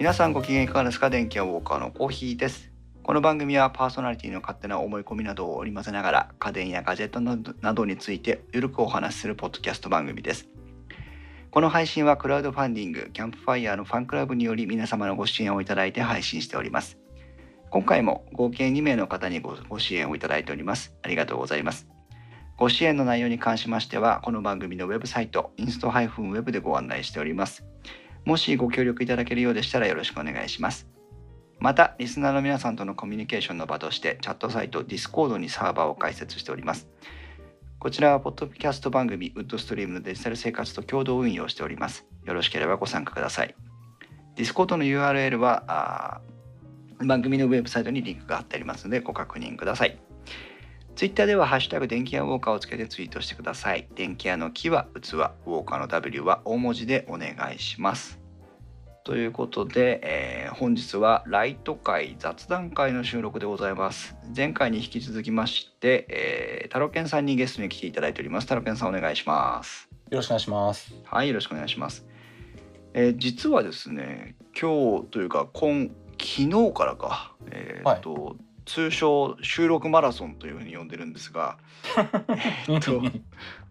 皆さんご機嫌いかがですか？電気屋ウォーカーのコーヒーです。この番組はパーソナリティの勝手な思い込みなどを織り交ぜながら家電やガジェットなどについてゆるくお話しするポッドキャスト番組です。この配信はクラウドファンディングキャンプファイヤーのファンクラブにより皆様のご支援をいただいて配信しております。今回も合計2名の方にごご支援をいただいております。ありがとうございます。ご支援の内容に関しましてはこの番組のウェブサイトインスト -web でご案内しております。もしご協力いただけるようでしたらよろしくお願いします。また、リスナーの皆さんとのコミュニケーションの場として、チャットサイト Discord にサーバーを開設しております。こちらは、ポッドキャスト番組、ウッドストリームのデジタル生活と共同運用しております。よろしければご参加ください。Discord の URL は、番組のウェブサイトにリンクが貼ってありますので、ご確認ください。Twitter では、ハッシュタグ電気屋ウォーカーをつけてツイートしてください。電気屋の木は器、ウォーカーの W は大文字でお願いします。ということで、えー、本日はライト会雑談会の収録でございます。前回に引き続きまして、えー、タロケンさんにゲストに来ていただいております。タロケンさんお願いします。よろしくお願いします。はい、よろしくお願いします。えー、実はですね、今日というか今昨日からか、えー、っと、はい通称収録マラソンというふうに呼んでるんですが、えっと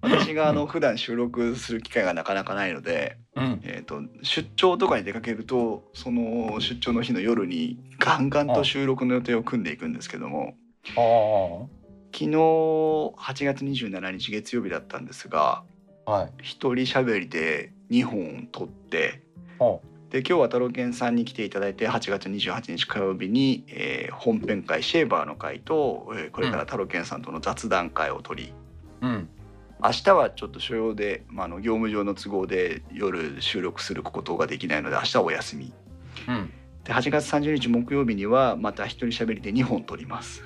私があの普段収録する機会がなかなかないので、うん、えっと出張とかに出かけるとその出張の日の夜にガンガンと収録の予定を組んでいくんですけども昨日8月27日月曜日だったんですが、はい、一人喋りで2本撮って。で今日は太郎健さんに来ていただいて8月28日火曜日に、えー、本編会シェーバーの会と、えー、これから太郎健さんとの雑談会を取り、うん、明日はちょっと所用で、まあ、あの業務上の都合で夜収録することができないので明日はお休み、うん、で8月30日木曜日にはまた一人喋りで2本取ります。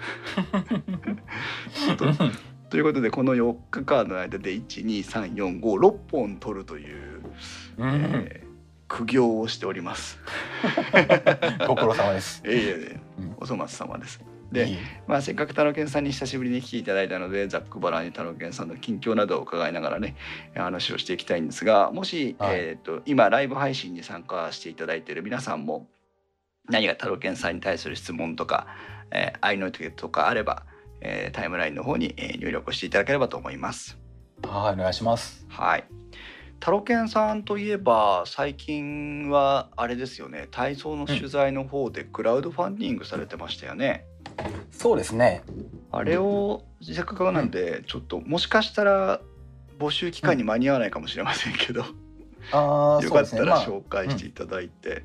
と ということでこの4日間の間で12345本取るという。うん、えー苦行をしております。ご苦労様です。ええお粗末様です。で、まあせっかく太郎健さんに久しぶりに来ていただいたので、ざっくばらんに太郎健さんの近況などを伺いながらね、話をしていきたいんですが、もし、はい、えっ、と今ライブ配信に参加していただいている皆さんも何か太郎健さんに対する質問とか、えー、愛の手とかあれば、えー、タイムラインの方に、えー、入力していただければと思います。はい、お願いします。はい。タロケンさんといえば最近はあれですよね。体操の取材の方でクラウドファンディングされてましたよね。うん、そうですね。あれをせっかくなんでちょっともしかしたら募集期間に間に合わないかもしれませんけど、うん、あ よかったら紹介していただいて。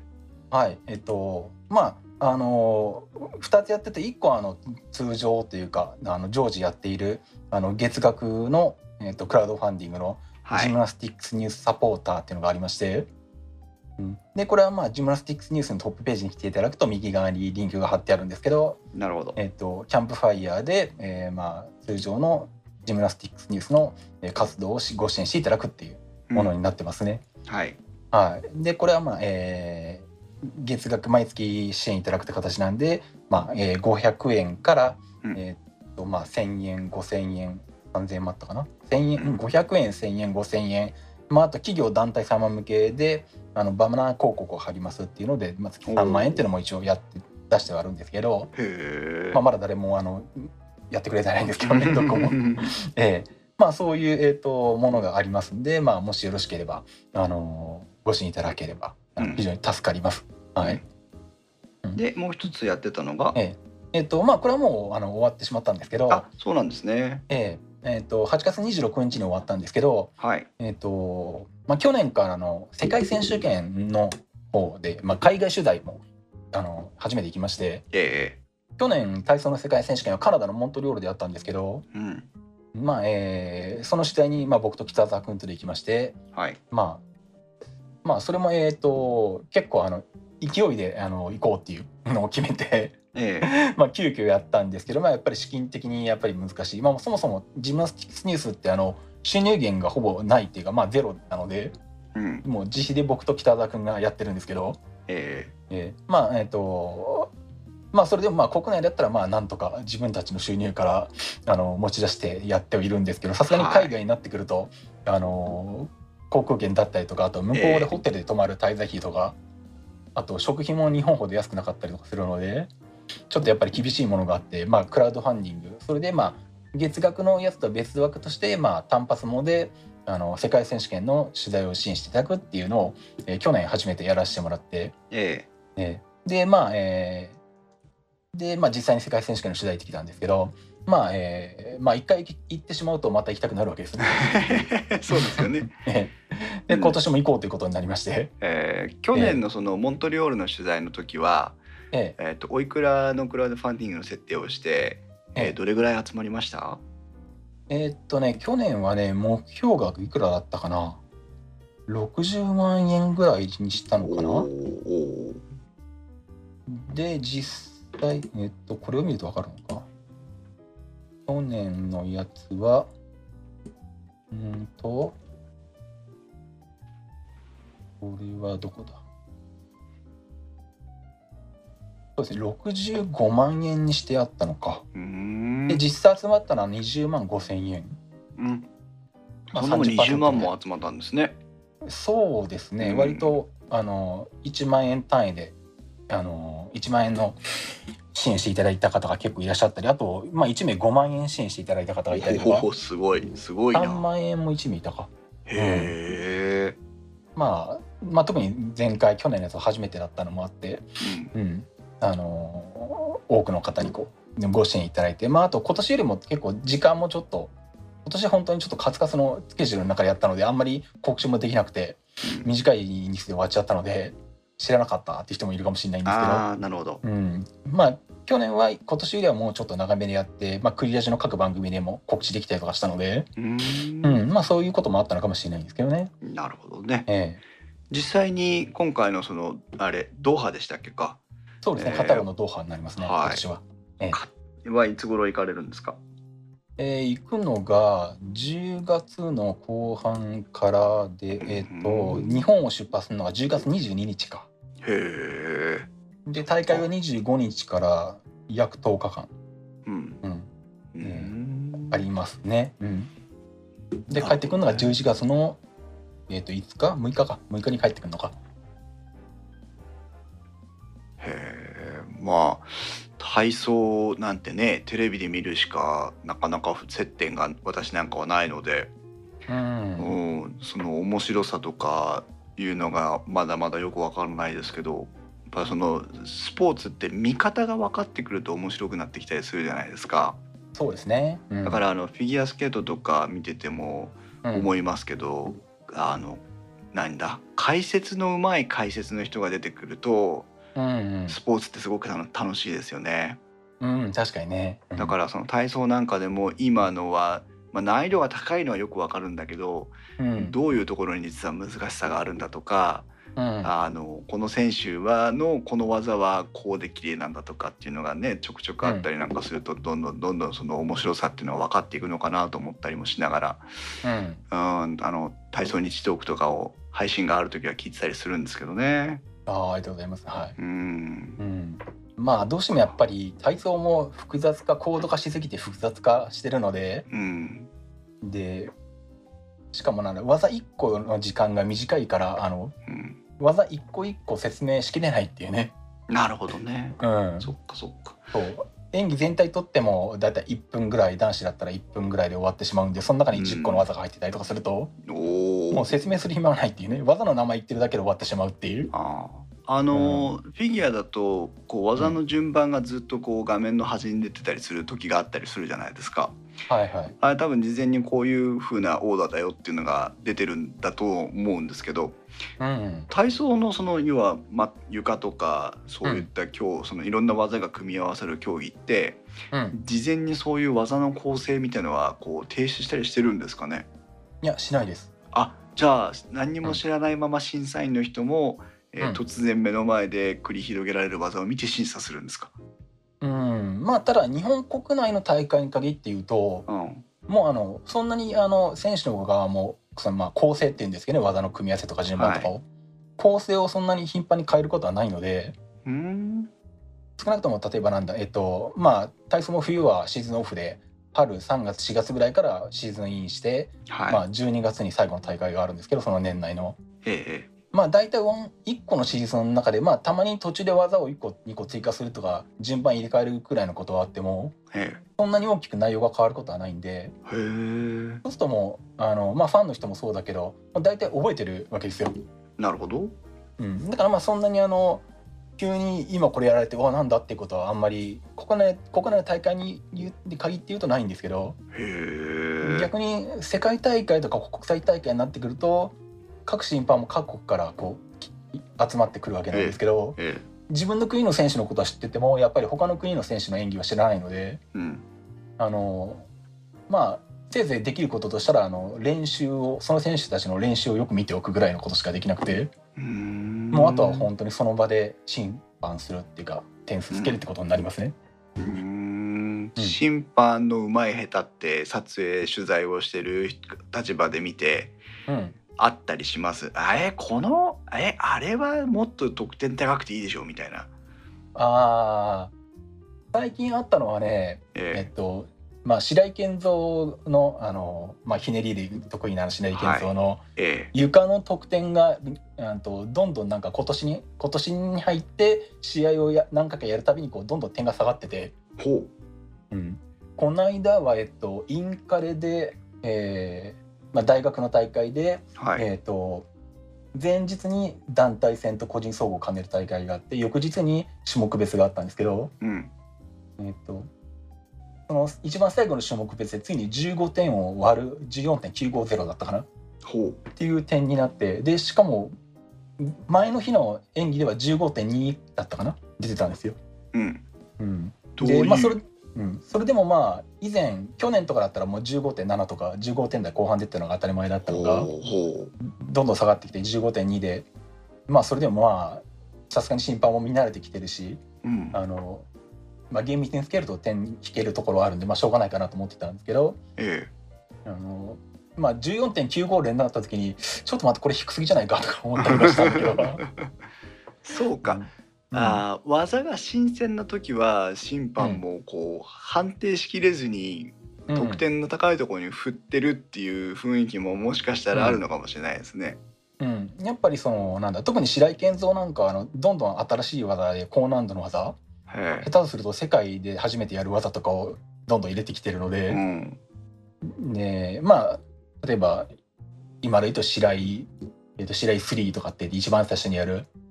まあうん、はい。えっとまああの2つやってて1個あの通常というかあの常時やっているあの月額の、えっと、クラウドファンディングのジムナスティックスニュースサポーターっていうのがありまして、うん、でこれはまあジムナスティックスニュースのトップページに来ていただくと右側にリンクが貼ってあるんですけどなるほど、えーと、キャンプファイヤーで、えー、まあ通常のジムナスティックスニュースの活動をご支援していただくっていうものになってますね。うん、はい、はい、でこれはまあ、えー、月額毎月支援いただくって形なんで、まあえー、500円から、うん、えーとまあ、1,000円5,000円3,000円もあったかな？1,000円500円1,000円5,000円。まあ、あと企業団体様向けであのバナナ広告を貼りますっていうので、まあ、月3万円っていうのも一応やって出してはあるんですけど、まあ、まだ誰もあのやってくれてないんですけどね どこも。えーまあ、そういう、えーと、ものがありますんで、まあ、もしよろしければ、あのー、ご支援いただければ非常に助かります。うん、はい、でもう一つやってたのが、えーえーとまあ、これはもうあの終わってしまったんですけどあそうなんですね。えーえーと、8月26日に終わったんですけど、はい。えーとまあ、去年からの世界選手権の方で、まあ、海外取材もあの初めて行きまして、えー、去年体操の世界選手権はカナダのモントリオールでやったんですけど、うん。まあえー、その取材に、まあ、僕と北澤君とで行きまして、はい。まあ、まあそれも、えーと、結構あの勢いであの行こうっていうのを決めて。ええ、まあ急遽やったんですけど、まあ、やっぱり資金的にやっぱり難しい、まあ、そもそもジムナスティックスニュースってあの収入源がほぼないっていうか、まあ、ゼロなので、うん、もう自費で僕と北澤君がやってるんですけど、ええ。ー、まあえっ、ー、とまあそれでもまあ国内だったらまあなんとか自分たちの収入からあの持ち出してやってはいるんですけどさすがに海外になってくると、はい、あの航空券だったりとかあと向こうでホテルで泊まる滞在費とか、あと食費も日本ほど安くなかったりとかするのでちょっとやっぱり厳しいものがあって、まあ、クラウドファンディング。それでまあ月額のやつとは別枠として、まあ、単発もであの世界選手権の取材を支援していただくっていうのを、えー去年初めてやらせてもらって、ええ。ーでまあ、えーでまあ実際に世界選手権の取材行ってきたんですけどまあえーまあ一回行ってしまうとまた行きたくなるわけです。ね。えそうですよね。ええ。で今年も行こうということになりまして、えー去年のそのモントリオールの取材の時は、ええ。ー、とおいくらのクラウドファンディングの設定をして、えーええどれぐらい集まりました？えーっとね去年はね目標額いくらだったかな？60万円ぐらいにしたのかな？で実際えっとこれを見ると分かるのか？去年のやつはうーんとこれはどこだ？そうですね。65万円にしてあったのか。で実際集まったのは20万5千円。うん、まあそんなもん30% 20万も集まったんですね。そうですね、うん。割とあの1万円単位であの1万円の支援していただいた方が結構いらっしゃったりあと、まあ、1名5万円支援していただいた方がいたりとか。おおすごいすごいな。3万円も1名いたか、へえ、まあ、まあ特に前回去年のやつは初めてだったのもあって、うん。うん、あの多くの方にこうご支援いただいて、まあ、あと今年よりも結構時間もちょっと今年本当にちょっとカツカツのスケジュールの中でやったのであんまり告知もできなくて短い日数で終わっちゃったので知らなかったって人もいるかもしれないんですけど、ああなるほど。うん、まあ去年は今年よりはもうちょっと長めでやって、まあ、クリアジの各番組でも告知できたりとかしたので、うーんうんまあ、そういうこともあったのかもしれないんですけどね。なるほどね。ええ、実際に今回のそのあれドーハでしたっけか？そうですね、ええカタールのドーハになりますね、はい。今年は。ええ。はい。つ頃行かれるんですか？えー行くのが10月の後半からで、えー、とうん日本を出発するのが10月22日か。へえ。で大会は25日から約10日間、うん。うん、うーん。ありますね。うん、で帰ってくるのが11月の、えー、と5日？6日か。6日に帰ってくるのか。まあ体操なんてねテレビで見るしかなかなか接点が私なんかはないので、うん。うん、その面白さとかいうのがまだまだよくわからないですけどやっぱそのスポーツって見方が分かってくると面白くなってきたりするじゃないですか。そうですね。うん。だからあのフィギュアスケートとか見ててもうん。思いますけど、あのなんだ解説のうまい解説の人が出てくるとうんスポーツってすごく楽楽しいですよね。うん、うん、確かにね。うんだからその体操なんかでも今のは、まあ、難易度が高いのはよくわかるんだけど、うんどういうところに実は難しさがあるんだとか、うんあのこの選手はのこの技はこうで綺麗なんだとかっていうのがねちょくちょくあったりなんかすると、どんどんどんどんその面白さっていうのは分かっていくのかなと思ったりもしながら、うんうん、あの体操日トークとかを配信がある時は聞いてたりするんですけどね。あーありがとうございます。はい。うんうん、まあどうしてもやっぱり体操も複雑化高度化しすぎて複雑化してるのでうんでしかもなんだ技1個の時間が短いからあのうん、技1個1個説明しきれないっていうね、なるほどね。うん、そっかそっか。そう演技全体とってもだいたい1分ぐらい男子だったら1分ぐらいで終わってしまうんでその中に10個の技が入ってたりとかすると、おお。もう説明する暇はないっていうね技の名前言ってるだけで終わってしまうっていう。あーあのーフィギュアだとこう技の順番がずっとこう画面の端に出てたりする時があったりするじゃないですか。はいはい。あれ多分事前にこういう風なオーダーだよっていうのが出てるんだと思うんですけどうん体操のその要は、ま、床とかそういった今日そのいろんな技が組み合わさる競技ってうん、事前にそういう技の構成みたいのはこう提出したりしてるんですかね？いやしないです。あじゃあ何にも知らないまま審査員の人も、えーうん。突然目の前で繰り広げられる技を見て審査するんですか、うん、まあただ日本国内の大会に限って言うとうん。もうあのそんなにあの選手の側もそのまあ構成っていうんですけどね技の組み合わせとか順番とかを、構成をそんなに頻繁に変えることはないのでうん。少なくとも例えばなんだえっとまあ体操も冬はシーズンオフで春3月4月ぐらいからシーズンインして、はい、まあ、12月に最後の大会があるんですけどその年内の。ええまあ大体1個のシーズンの中でまあたまに途中で技を1個2個追加するとか順番入れ替えるくらいのことはあってもえ。そんなに大きく内容が変わることはないんでそうするともうあの、まあ、ファンの人もそうだけど、まあ、大体覚えてるわけですよ。なるほど。うん、だからまあそんなにあの急に今これやられてうわなんだってことはあんまり国内国内の大会に限って言うとないんですけど逆に世界大会とか国際大会になってくると各審判も各国からこうき集まってくるわけなんですけどええ自分の国の選手のことは知っててもやっぱり他の国の選手の演技は知らないのでうん。あのまあせいぜいできることとしたらあの練習をその選手たちの練習をよく見ておくぐらいのことしかできなくて。もうあとは本当にその場で審判するっていうか点数つけるってことになりますね。うーん。審判のうまい下手って撮影取材をしてる立場で見てうん、あったりします。あえこのえあれはもっと得点高くていいでしょみたいな。あー。最近あったのはねええ。っとまあ白井健三のあの、まあ、ひねりで得意な白井健三のええ。床の得点が、うんとどんどんなんか今年に今年に入って試合をや何回かやるたびにこうどんどん点が下がってて、えほうん、この間は、えっと、インカレで、えーまあ、大学の大会でうはい、えー、と前日に団体戦と個人総合を兼ねる大会があって翌日に種目別があったんですけど、うん。えー、とその一番最後の種目別でついに15点を割る14.950だったかな？っていう点になってでしかも前の日の演技では15.2だったかな？出てたんですよ。うん。うん、でまあそれうん、それでもまあ以前去年とかだったらもう15.7とか15点台後半出てたのが当たり前だったのが。どんどん下がってきて15.2でまあそれでもまあさすがに審判も見慣れてきてるしううん。あの、まあ、厳密につけると点引けるところはあるんで、まあ、しょうがないかなと思ってたんですけどえあの、まあ、14.95連になった時にちょっと待ってこれ低すぎじゃないかとか思ったりもしたんだけど。え そうか、うんあー技が新鮮な時は審判もこう判定しきれずにうん。得点の高いところに振ってるっていう雰囲気ももしかしたらあるのかもしれないですね。うん、やっぱりそのなんだ特に白井健三なんかはあのどんどん新しい技で高難度の技はい下手とすると世界で初めてやる技とかをどんどん入れてきてるので、うん。でまあ例えば今で言うと白井、えー、と白井3とかって一番最初にやるうん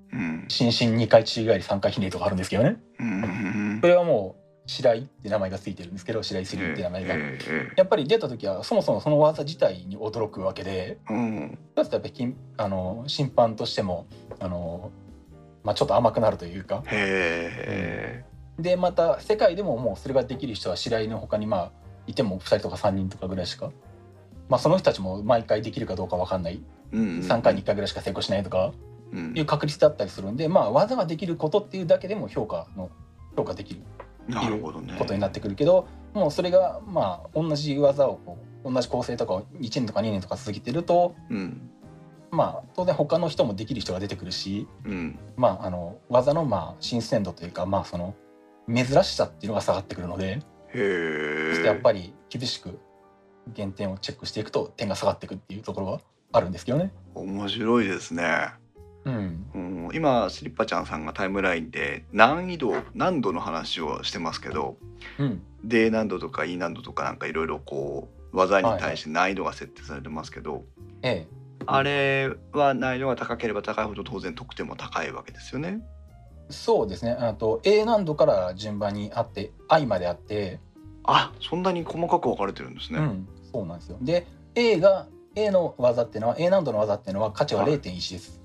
新進2回宙返り3回ひねりとかあるんですけどね。うん。それはもう白井って名前がついてるんですけど白井3って名前が。ええやっぱり出た時はそもそもその技自体に驚くわけでええうん。だってやっぱり金あの審判としてもあの、まあ、ちょっと甘くなるというか。へでまた世界でももうそれができる人は白井の他にまあいても2人とか3人とかぐらいしか、まあ、その人たちも毎回できるかどうか分かんない。えうん3回に1回ぐらいしか成功しないとか。うんいう確率だったりするんで、まあ、技ができることっていうだけでも評価の評価できるなるほどね。ことになってくるけどもうそれがまあ同じ技をこう同じ構成とかを1年とか2年とか続けてるとうん。まあ当然他の人もできる人が出てくるし、うん。まあ、あの技のまあ新鮮度というかまあその珍しさっていうのが下がってくるのでへそしてやっえぱり厳しく減点をチェックしていくと点が下がっていくっていうところはあるんですけどね。面白いですね。うん、うん、今スリッパちゃんさんがタイムラインで難易度難度の話をしてますけどうん、D 難度とか E 難度とかなんかいろいろこう技に対して難易度が設定されてますけど、ええ。あれは難易度が高ければ高いほど当然得点も高いわけですよね。そうですね。あと A 難度から順番にあって I まであって、あそんなに細かく分かれてるんですね。うん、そうなんですよ。で A が A の技っていうのは A 難度の技っていうのは価値ははい。0.1です、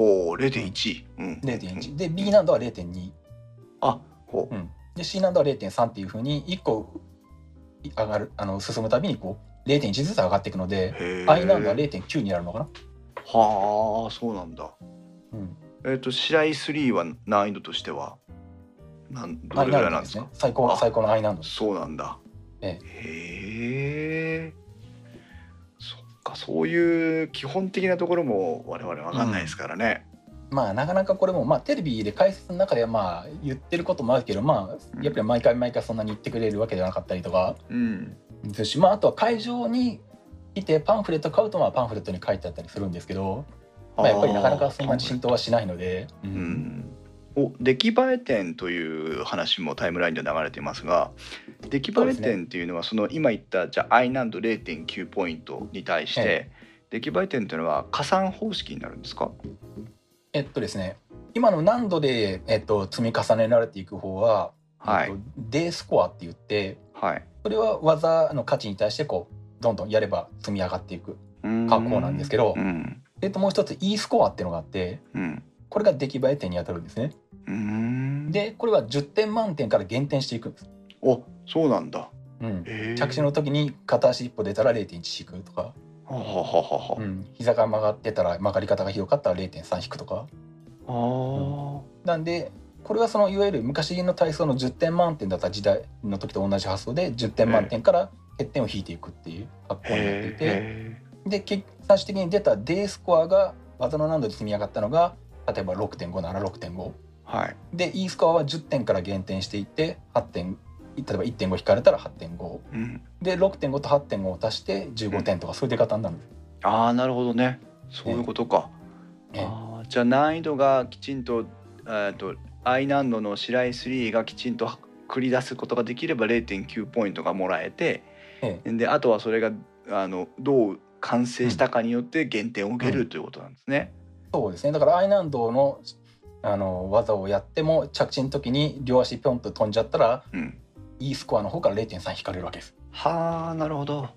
おお0.1。うん。0.1で B 難度は0.2、あほう。うん、で C 難度は0.3っていうふうに1個上がるあの進むたびにこう0.1ずつ上がっていくので I 難度は0.9になるのかな、はあそうなんだ。うん、えっ、と白井3は難易度としてはなんどれぐらいなんですすか。ね最高あ最高の I 難度そうなんだ。えへえ。かそういう基本的なところも我々わかんないですからね。まあなかなかこれもまあテレビで解説の中ではまあ言ってることもあるけどまあやっぱり毎回毎回そんなに言ってくれるわけではなかったりとかうん。ですしまああとは会場に来てパンフレット買うとまあパンフレットに書いてあったりするんですけどまあ、やっぱりなかなかそんなに浸透はしないので。ううんんお出来栄え点という話もタイムラインで流れていますが出来栄え点っていうのはその今言ったじゃあ i 難度0.9ポイントに対して、え出来栄え点というのは加算方式になるんですか？えっとですね今の難度で、えっと、積み重ねられていく方は、はい。えっと、D スコアって言ってはい。それは技の価値に対してこうどんどんやれば積み上がっていく格好なんですけどう、ん。えっと、もう一つ E スコアっていうのがあってうんこれが出来栄え点に当たるんですね。うん。でこれは10点満点から減点していくんです。おそうなんだ。うん、着地の時に片足一歩出たら0.1引くとか、はははうん、膝が曲がってたら曲がり方がひどかったら0.3引くとか。あー。なんでこれはそのいわゆる昔の体操の10点満点だった時代の時と同じ発想で10点満点から欠点を引いていくっていう格好になっていて。へで結最終的に出た D スコアが技の難度で積み上がったのが例えば6.5なら6.5ーはい。で E スコアは10点から減点していって8点例えば1.5引かれたら8.5うん。で6.5と8.5を足して15点とかそういう出方になるんです。ああなるほどね。そういうことか、ええ。あーじゃあ難易度がきちんと,、えー、と I 難度の白井3がきちんと繰り出すことができれば0.9ポイントがもらえてえ。であとはそれがあのどう完成したかによって減点を受けるということなんですね。そうですねだから I 難度のあの技をやっても着地の時に両足ピョンと飛んじゃったらうん、E スコアの方から0.3引かれるわけです。はあなるほど。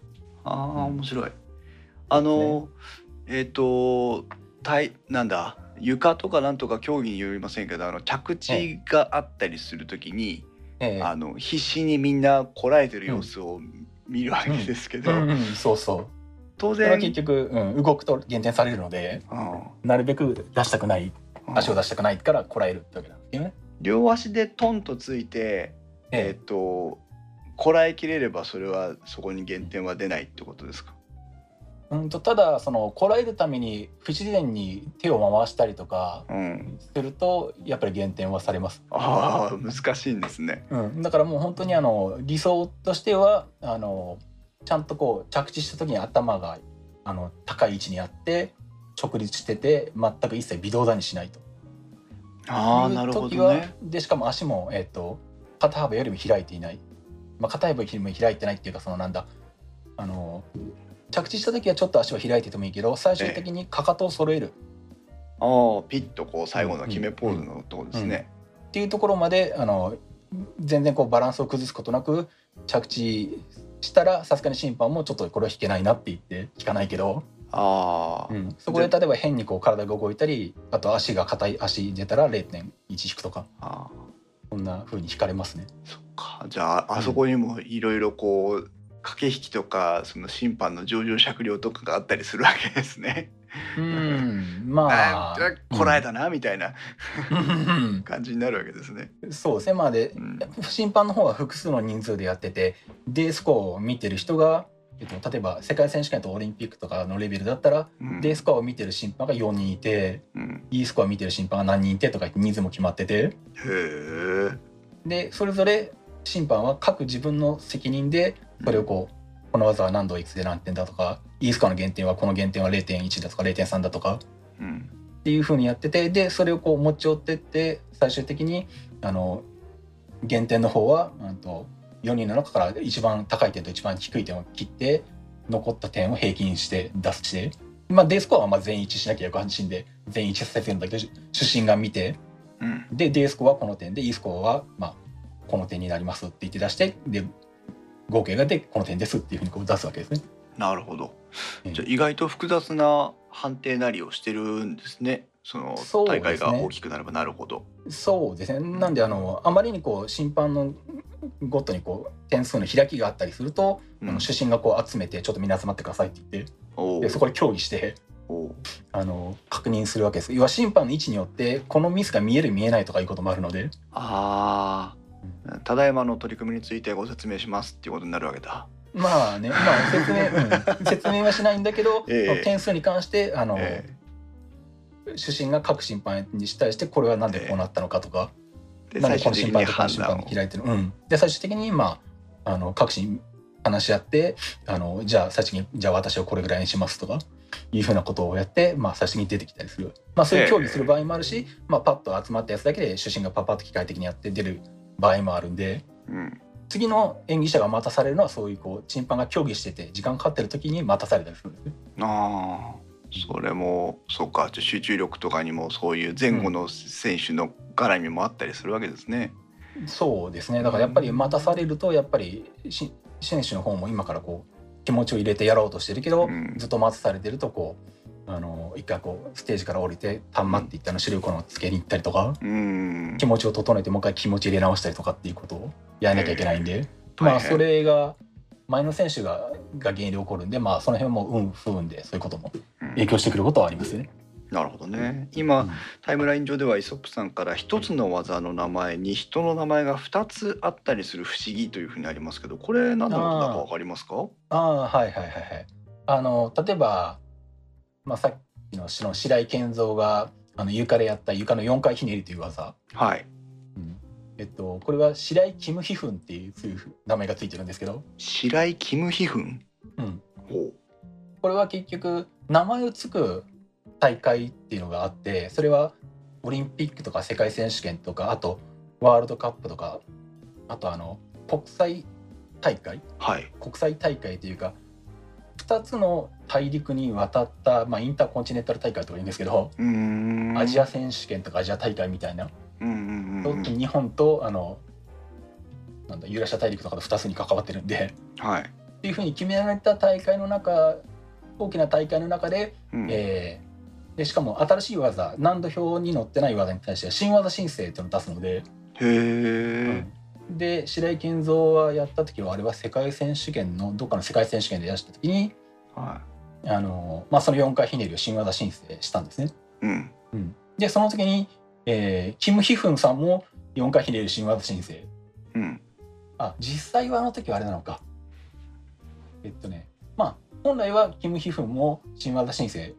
ああうん面白い。あの、えっ、と体なんだ床とかなんとか競技によりませんけどあの着地があったりするときに、ええあの必死にみんなこらえてる様子を見るわけですけど、そうそう。当然結局、うん、動くと減点されるのでうんなるべく出したくないうん足を出したくないからこらえるってわけなんですよね。両足でトンとついてえっ、えとこらえきれればそれはそこに減点は出ないってことですか？えうんとただそのこらえるために不自然に手を回したりとかうん、するとやっぱり減点はされます。ああ難しいんですね。うん、だからもう本当にあの理想としてはあのちゃんとこう着地した時に頭があの高い位置にあって直立してて全く一切微動だにしないと。いうああなるほどね。でしかも足も、えっと肩幅よりも開いていない、まあ、肩幅よりも開いてないっていうかそのなんだあの着地した時はちょっと足は開いててもいいけど最終的にかかとを揃える。ああピッとこう最後の決めポーズのところですね。っていうところまであの全然こうバランスを崩すことなく着地したらさすがに審判もちょっとこれは引けないなって言って引かないけど、ああ、うん。そこで例えば変にこう体が動いたりあと足が硬い足出たら0.1引くとか。ああそんな風に引かれますね。そっか。じゃああそこにもいろいろこう駆け引きとかその審判の上場酌量とかがあったりするわけですね。うんまあ。ああこらえたなみたいな。うん。感じになるわけですね。そうですねまあでうん。審判の方は複数の人数でやってて D スコアを見てる人が、えっと、例えば世界選手権とオリンピックとかのレベルだったら、うん。D スコアを見てる審判が4人いてうん。E スコアを見てる審判が何人いてとか人数も決まってて。へえ。でそれぞれ審判は各自分の責任でそれをこうこの技は何度いくつで何点だとか E スコアの減点はこの減点は0.1だとか0.3だとか。うん。っていう風にやっててでそれをこう持ち寄ってって最終的にあの減点の方は、うん、と4人の中から一番高い点と一番低い点を切って残った点を平均して出して、まあ、デースコアはまあ全員一致しなきゃよく安心で全員一致させてるんだけど出身が見て。うん。で D スコアはこの点で E スコアはまあこの点になりますって言って出してで合計がでこの点ですっていうふうにこう出すわけですね。なるほど。うんじゃあ意外と複雑な判定なりをしてるんですね。その大会が大きくなればなるほど。そうですね。なんであのあまりにこう審判のごとにこう点数の開きがあったりすると、うん。あの主審がこう集めてちょっとみんな集まってくださいって言っておでそこで協議しておあの確認するわけです。要は審判の位置によってこのミスが見える見えないとかいうこともあるので。ああ、ただいまの取り組みについてご説明しますっていうことになるわけだ。まあね、まあ、説明、うん、説明はしないんだけど、ええ。点数に関してあの、え主審が各審判に対してこれはなんでこうなったのかとか、えでなんで最終的にこの審判と審判が。開いてるうん、で最終的にまああの各審話し合ってあのじゃあ最終的にじゃあ私はこれぐらいにしますとかいうふうなことをやって、まあ、最初に出てきたりする、まあ、そういう競技する場合もあるし、まあ、パッと集まったやつだけで主審がパッパッと機械的にやって出る場合もあるんでうん次の演技者が待たされるのはそういうこう審判が競技してて時間かかってる時に待たされたりするんですね。ああそれもそうか集中力とかにもそういう前後の選手の絡みもあったりするわけですね。そうですねだからやっぱり待たされるとやっぱりし選手の方も今からこう気持ちを入れてやろうとしてるけど、うんずっと待たされてるとこうあの一回こうステージから降りてたんまっていったの視力のつけに行ったりとかうん。気持ちを整えてもう一回気持ち入れ直したりとかっていうことをやらなきゃいけないんで、まあそれが前の選手がが原因で起こるんでまあその辺も運不運でそういうこともうん。影響してくることはありますよね。なるほどね。今、タイムライン上ではイソップさんから一つの技の名前に人の名前が2つあったりする不思議というふうにありますけどこれ何のことだかわかりますか？ああはいはいはいはい。あの例えば、まあ、さっきのその白井健三があの床でやった床の4回ひねりという技、はい。えっと、これは白井キムヒフンっていうそういう名前がついてるんですけど、白井キムヒフン？うん、ほこれは結局名前をつく大会っていうのがあってそれはオリンピックとか世界選手権とかあとワールドカップとかあとあの国際大会？うはい。国際大会というか2つの大陸に渡った、まあ、インターコンチネンタル大会とか言うんですけど、うーん。アジア選手権とかアジア大会みたいな、うんうんうんうん。日本とあのなんだユーラシア大陸とかと2つに関わってるんではい、っていうふうに決められた大会の中大きな大会の中で,、うん。えーでしかも新しい技難度表に載ってない技に対しては新技申請というのを出すので、へえ、で白井健三はやった時はあれは世界選手権のどっかの世界選手権で出した時にはあの、まあ、その4回ひねりを新技申請したんですね。い、うん。でその時に、えーキム・ヒフンさんも4回ひねり新技申請。うん。あ実際はあの時はあれなのか。えっとねまあ本来はキム・ヒフンも新技申請し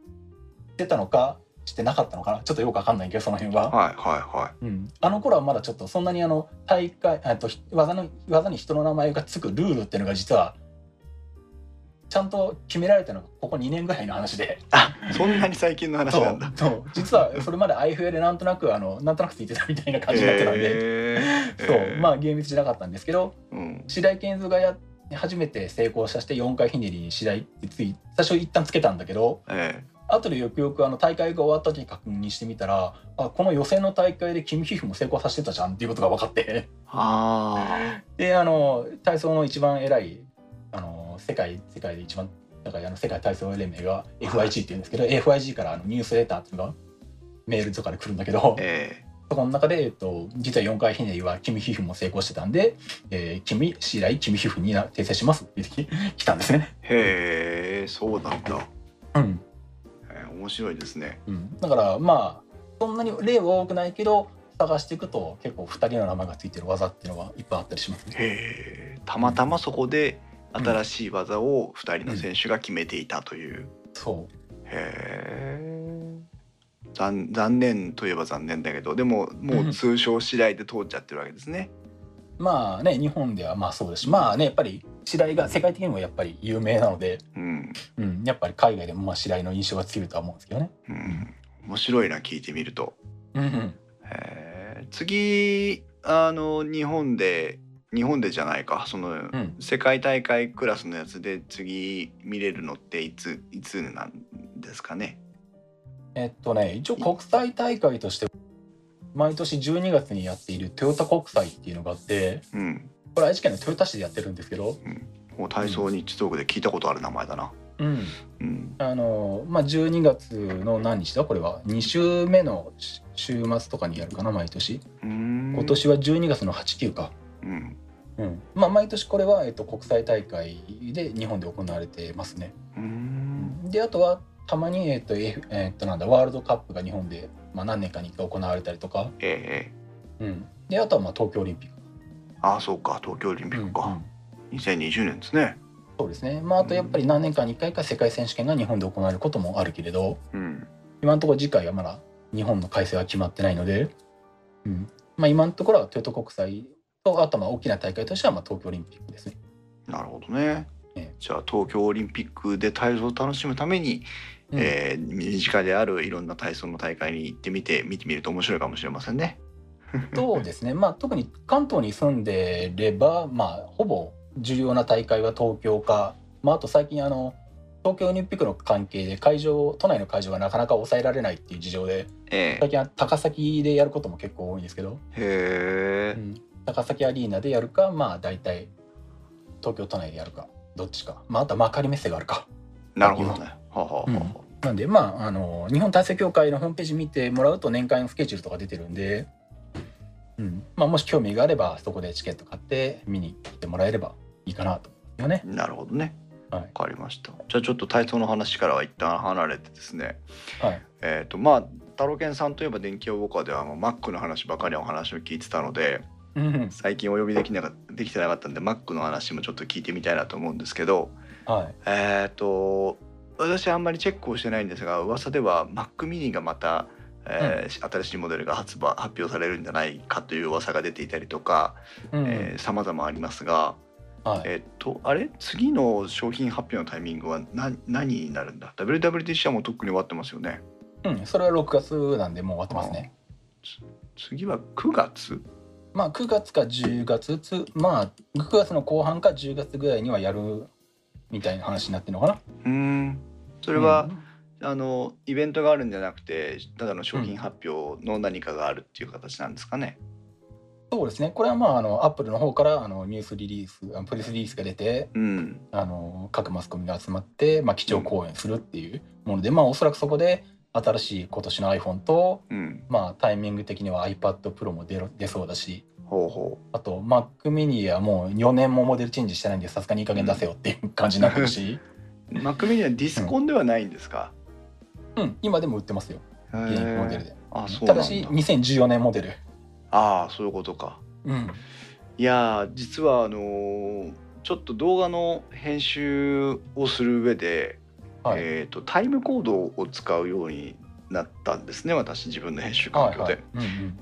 てたのかしてなかったのかな？ちょっとよくわかんないけどその辺は、はいはいはうん、あの頃はまだちょっとそんなにあの大会あとひ技の技に人の名前がつくルールっていうのが実はちゃんと決められたのがここ2年ぐらいの話で。いあそんなに最近の話そなんだ。う。そう。実はそれまであいふやでなんとなくあのなんとなくついてたみたいな感じになってたんで、へー。そう。まあ厳密じゃなかったんですけどうん。白井健三がや初めて成功させて4回ひねりに白井ってつい最初一旦つけたんだけどえ後でよくよくあの大会が終わった時に確認してみたらあこの予選の大会でキム・ヒフも成功させてたじゃんっていうことが分かって。えあであの体操の一番偉いあの世界世界で一番だからあの世界体操連盟が FIG って言うんですけど、FIG からあのニュースレターっていうのがメールとかで来るんだけどーえ。そこの中で、えっと、実は4回ひねりはキム・ヒフも成功してたんで、えー、キム・白井キム・ヒフにな訂正しますって来たんですね。ーへえそうなんだ、うん。えー面白いですね。うん、だからまあそんなに例は多くないけど探していくと結構2人の名前がついてる技っていうのがいっぱいあったりしますね。へえ。たまたまそこで新しい技を2人の選手が決めていたという、そう。へえ。残残念といえば残念だけどでももう通称次第で通っちゃってるわけですね。まあね日本ではまあそうですしまあねやっぱり白井が世界的にもやっぱり有名なので、うんうん、やっぱり海外でもまあ白井の印象が強いとは思うんですけどね。うん、面白いな聞いてみると。うんうん、へー次あの日本で日本でじゃないかその、ん世界大会クラスのやつで次見れるのっていついつなんですかね？えっとね一応国際大会として毎年12月にやっているトヨタ国際っていうのがあってうん、これ愛知県の豊田市でやってるんですけど、もう体操日トークで聞いたことある名前だな。うん、うん、あのまあ12月の何日だ？これは。2週目のし週末とかにやるかな毎年。今今年は12月の89か、うん、うん。まあ、毎年これは、えっと、国際大会で日本で行われてますね。うん、であとはたまに、えっとえっとなんだワールドカップが日本で、まあ、何年かに1回行われたりとか、ええうん、であとはまあ東京オリンピック。ああそうか。東京オリンピックうんうかん、2020年ですね。そうですね。まああとやっぱり何年かに1回か世界選手権が日本で行われることもあるけれどうん、今のところ次回はまだ日本の開催は決まってないので、うん。まあ、今のところはトヨタ国際とあとまあ大きな大会としてはまあ東京オリンピックですね。なるほどね。ええ。じゃあ東京オリンピックで体操を楽しむために、うん。えー身近であるいろんな体操の大会に行ってみて見てみると面白いかもしれませんね。そうですね、まあ、特に関東に住んでれば、まあ、ほぼ重要な大会は東京か、まあ、あと最近あの東京オリンピックの関係で会場都内の会場がなかなか抑えられないっていう事情でえ最近は高崎でやることも結構多いんですけど、えへえ、うん。高崎アリーナでやるかまあ大体東京都内でやるかどっちか、まあ、あとは幕張メッセがあるか。なるほどね。はあ、はなんでまああの日本体操協会のホームページ見てもらうと年間スケジュールとか出てるんで、うんまあ、もし興味があればそこでチケット買って見に来てもらえればいいかなとよね。なるほどね。はいわかりました。じゃあちょっと体操の話からは一旦離れてですね。はいえっ、とまあ太郎健さんといえば電気予報課ではもう Mac の話ばかりお話を聞いてたのでうん最近お呼びできなかできてなかったんで Mac の話もちょっと聞いてみたいなと思うんですけどはいえっ、と私あんまりチェックをしてないんですが噂では Mac mini がまた、えー新しいモデルが発売発表されるんじゃないかという噂が出ていたりとかうんえー様々ありますが、はい。えっとあれ？次の商品発表のタイミングは何何になるんだ？WWDC はもうとっくに終わってますよね。うん、それは6月なんでもう終わってますね。次は9月？まあ9月か10月つまあ9月の後半か10月ぐらいにはやるみたいな話になってるのかな？うーん。そそれは、あのイベントがあるんじゃなくてただの商品発表の何かがあるっていう形なんですかね、そうですね。これはまああのアップルの方からあのニュースリリースプレスリリースが出てうん。あの各マスコミが集まって、まあ、基調講演するっていうもので、まあおそらくそこで新しい今年の iPhone と、うん。まあ、タイミング的には iPad Pro も出ろ出そうだしほうほあと Mac mini はもう4年もモデルチェンジしてないんでさすがにいい加減出せよっていう感じになってるし、う Mac mini はディスコンではないんですか、うん、今でも売ってますよ。現役モデルで。あそうなんだ。ただし2014年モデル。ああそういうことか。うん。いやー実はあのーちょっと動画の編集をする上で、はい。えー、とタイムコードを使うようになったんですね私自分の編集環境で。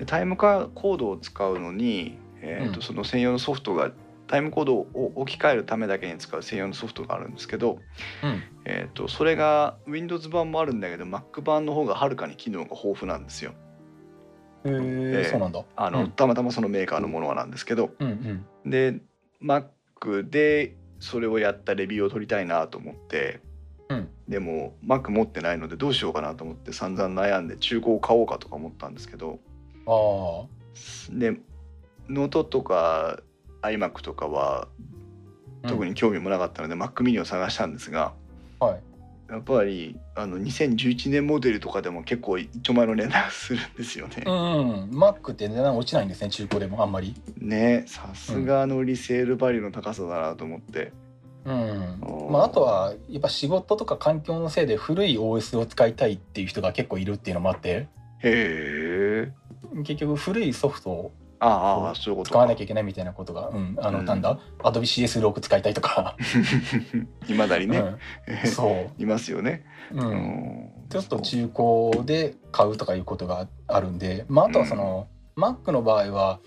タイムカコードを使うのに、えーとうん。その専用のソフトがタイムコードを置き換えるためだけに使う専用のソフトがあるんですけど、うん。えー、とそれが Windows 版もあるんだけど Mac 版の方がはるかに機能が豊富なんですよ。ええそうなんだ。あの、うん。たまたまそのメーカーのものはなんですけど、うんうん。で Mac でそれをやったレビューを取りたいなと思ってうんでも Mac 持ってないのでどうしようかなと思って散々悩んで中古を買おうかとか思ったんですけどあでノートとか iMac とかはあ、特に興味もなかったので、Mac mini を探したんですがはい。やっぱりあの2011年モデルとかでも結構一丁前の値段するんですよねう。んうん、Mac って値段落ちないんですね中古でもあんまり。ねさすがのリセールバリューの高さだなと思って。うん。まあ、あとはやっぱ仕事とか環境のせいで古い OS を使いたいっていう人が結構いるっていうのもあって。へえ。結局古いソフトを使わなきゃいけないみたいなことが、うん、あの、うん。なんだ？AdobeCS6 使いたいとか、いまだにね、うん、そいますよね。う、うん。うん。ちょっと中古で買うとかいうことがあるんで、まあ、あとはその、Mac の場合は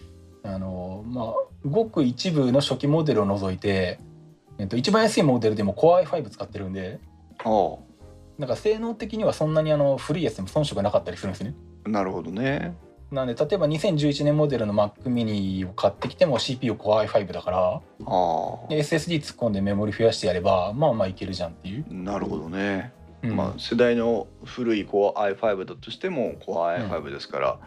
あの、まあ、ごく一部の初期モデルを除いて、えっと、一番安いモデルでも Core i5 使ってるんであなんか性能的にはそんなにあの古いやつでも遜色なかったりするんですね。あなるほどね。なんで例えば2011年モデルの Mac mini を買ってきても CPU Core i5 だからああで SSD 突っ込んでメモリ増やしてやればまあまあいけるじゃんっていう。なるほどね。うんまあ世代の古い Core i5 だとしても Core i5 ですから、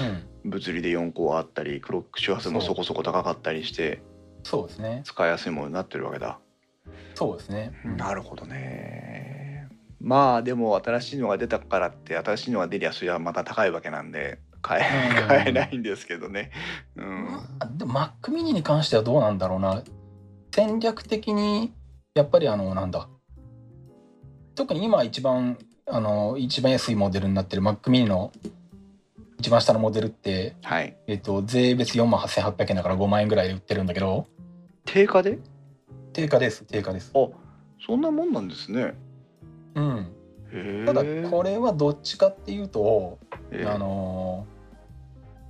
うん物理で4個あったりクロック周波数もそこそこ高かったりしてそうですね。使いやすいものになってるわけだ。そうですね。なるほどね。まあでも新しいのが出たからって新しいのが出りゃそれはまた高いわけなんで買えうん買えないんですけどね。うん。まあでも Mac mini に関してはどうなんだろうな戦略的にやっぱりあのなんだ特に今一番あの一番安いモデルになってる Mac mini の一番下のモデルって、はい。えっと、税別4万8800円だから5万円ぐらいで売ってるんだけど定価で？定価です定価です。あ、そんなもんなんですね。うん。ただこれはどっちかっていうと、えーあの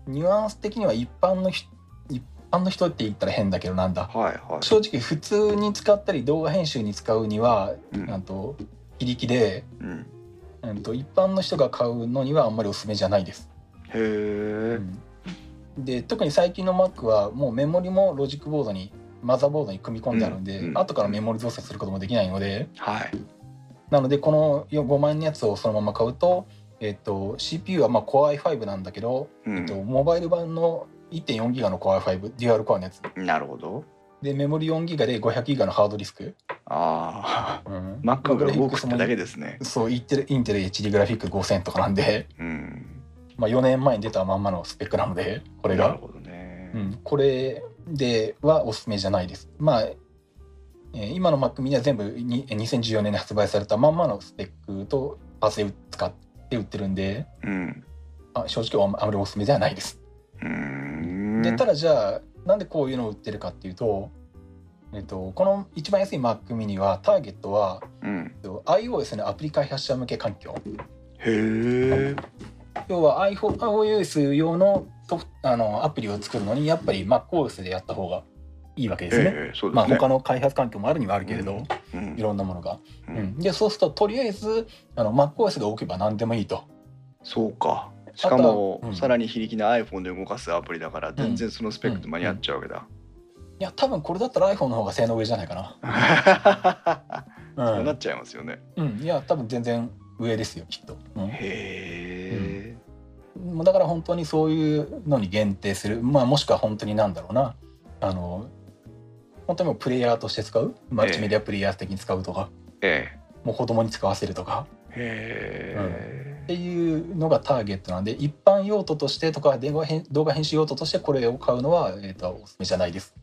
ニュアンス的には一般の人一般の人って言ったら変だけどなんだはいはい。正直普通に使ったり動画編集に使うにはうんなんと非力でうんうん、と一般の人が買うのにはあんまりおすすめじゃないです。へえうんで特に最近の Mac はもうメモリもロジックボードにマザーボードに組み込んであるんで、うんうん。後からメモリ増設することもできないので。はい。なのでこの5万円のやつをそのまま買うと,、えっと CPU はまあ Core i5 なんだけど、うえっと、んモバイル版の1.4ギガの Core i5 デュアルコアのやつ。なるほど。でメモリ4ギガで500ギガのハードディスク、ああうん、Mac が動くってだけでですね。そうインテルインテル HD グラフィック5000とかなんで、うん。まあ、4年前に出たまんまのスペックなのでこれが。なるほどね。うん、これではおすすめじゃないです。まあ、えー今の Mac mini は全部に2014年に発売されたまんまのスペックとパーツで使って売ってるんで、うん。あ正直あまりおすすめではないです。うーん。でただじゃあなんでこういうのを売ってるかっていうと、えっと、この一番安い Mac mini はターゲットはうん。えっと iOS のアプリ開発者向け環境。へえ要は iPhone iOS 用のソフトあのアプリを作るのにやっぱり MacOS でやった方がいいわけですね。ええそうまあ他の開発環境もあるにはあるけれど、うん。いろんなものが。ううん。ん、でそうするととりあえずあの MacOS が置けば何でもいいと。そうか。しかもうん。さらに非力な iPhone で動かすアプリだから全然そのスペックと間に合っちゃうわけだ。いや多分これだったら iPhone の方が性能上じゃないかな。そうなっちゃいますよね。うん、うん、いや多分全然上ですよきっと。うん。へえもうだから本当にそういうのに限定する、まあ、もしくは本当になんだろうな。あの本当にもうプレイヤーとして使う。マルチメディアプレイヤー的に使うとか、えもう子供に使わせるとか。えへっていうのがターゲットなんで一般用途としてとか動画編動画編集用途としてこれを買うのは、えー、とおすすめじゃないです。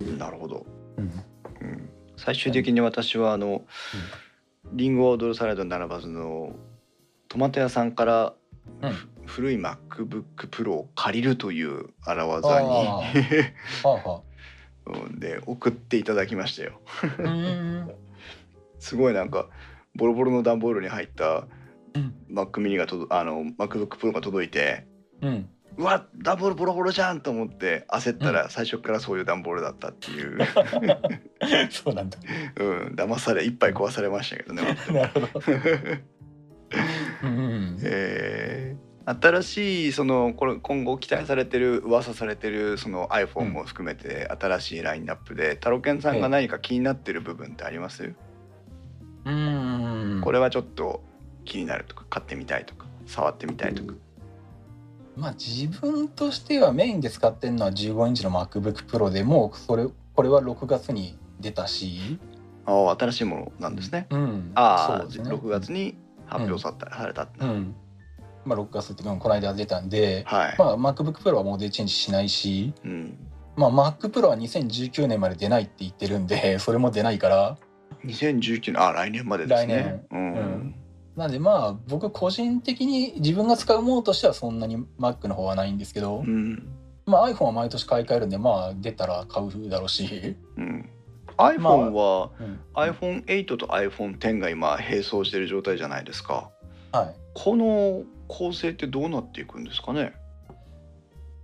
えなるほど。うん。うん。最終的に私はあのリンゴをドルサラダに並ばずのトマト屋さんからうん。古い MacBook Pro を借りるという荒技に で送っていただきましたよ。すごいなんかボロボロの段ボールに入ったうん。Mac mini がとどあの MacBook Pro が届いてうんうわ段ボールボロボロじゃんと思って焦ったら最初からそういう段ボールだったっていう、そうなんだ。うん、騙され一杯壊されましたけどね。なるほど。うんうんえー新しいそのこれ今後期待されてる噂されてるその iPhone も含めて新しいラインナップでタロケンさんが何か気になってる部分ってあります、うーんこれはちょっと気になるとか買ってみたいとか触ってみたいとか。まあ自分としてはメインで使ってるのは15インチの MacBook Pro でもうそれこれは6月に出たし、ああ新しいものなんですね。うん、ああ、ね。6月に発表さ,、されたって、うん、まあ6月っていうかこの間出たんで、はい、まあ MacBook Pro はモデルチェンジしないし、うん、まあ Mac Pro は2019年まで出ないって言ってるんでそれも出ないから。2019年あ来年までですね。来うん。うんなんでまあ僕個人的に自分が使うものとしてはそんなに Mac の方はないんですけど、うん。まあ iPhone は毎年買い替えるんでまあ出たら買うだろうし、うん、iPhone は、うん。iPhone8 と iPhone10 が今並走してる状態じゃないですか。はい。この構成ってどうなっていくんですかね？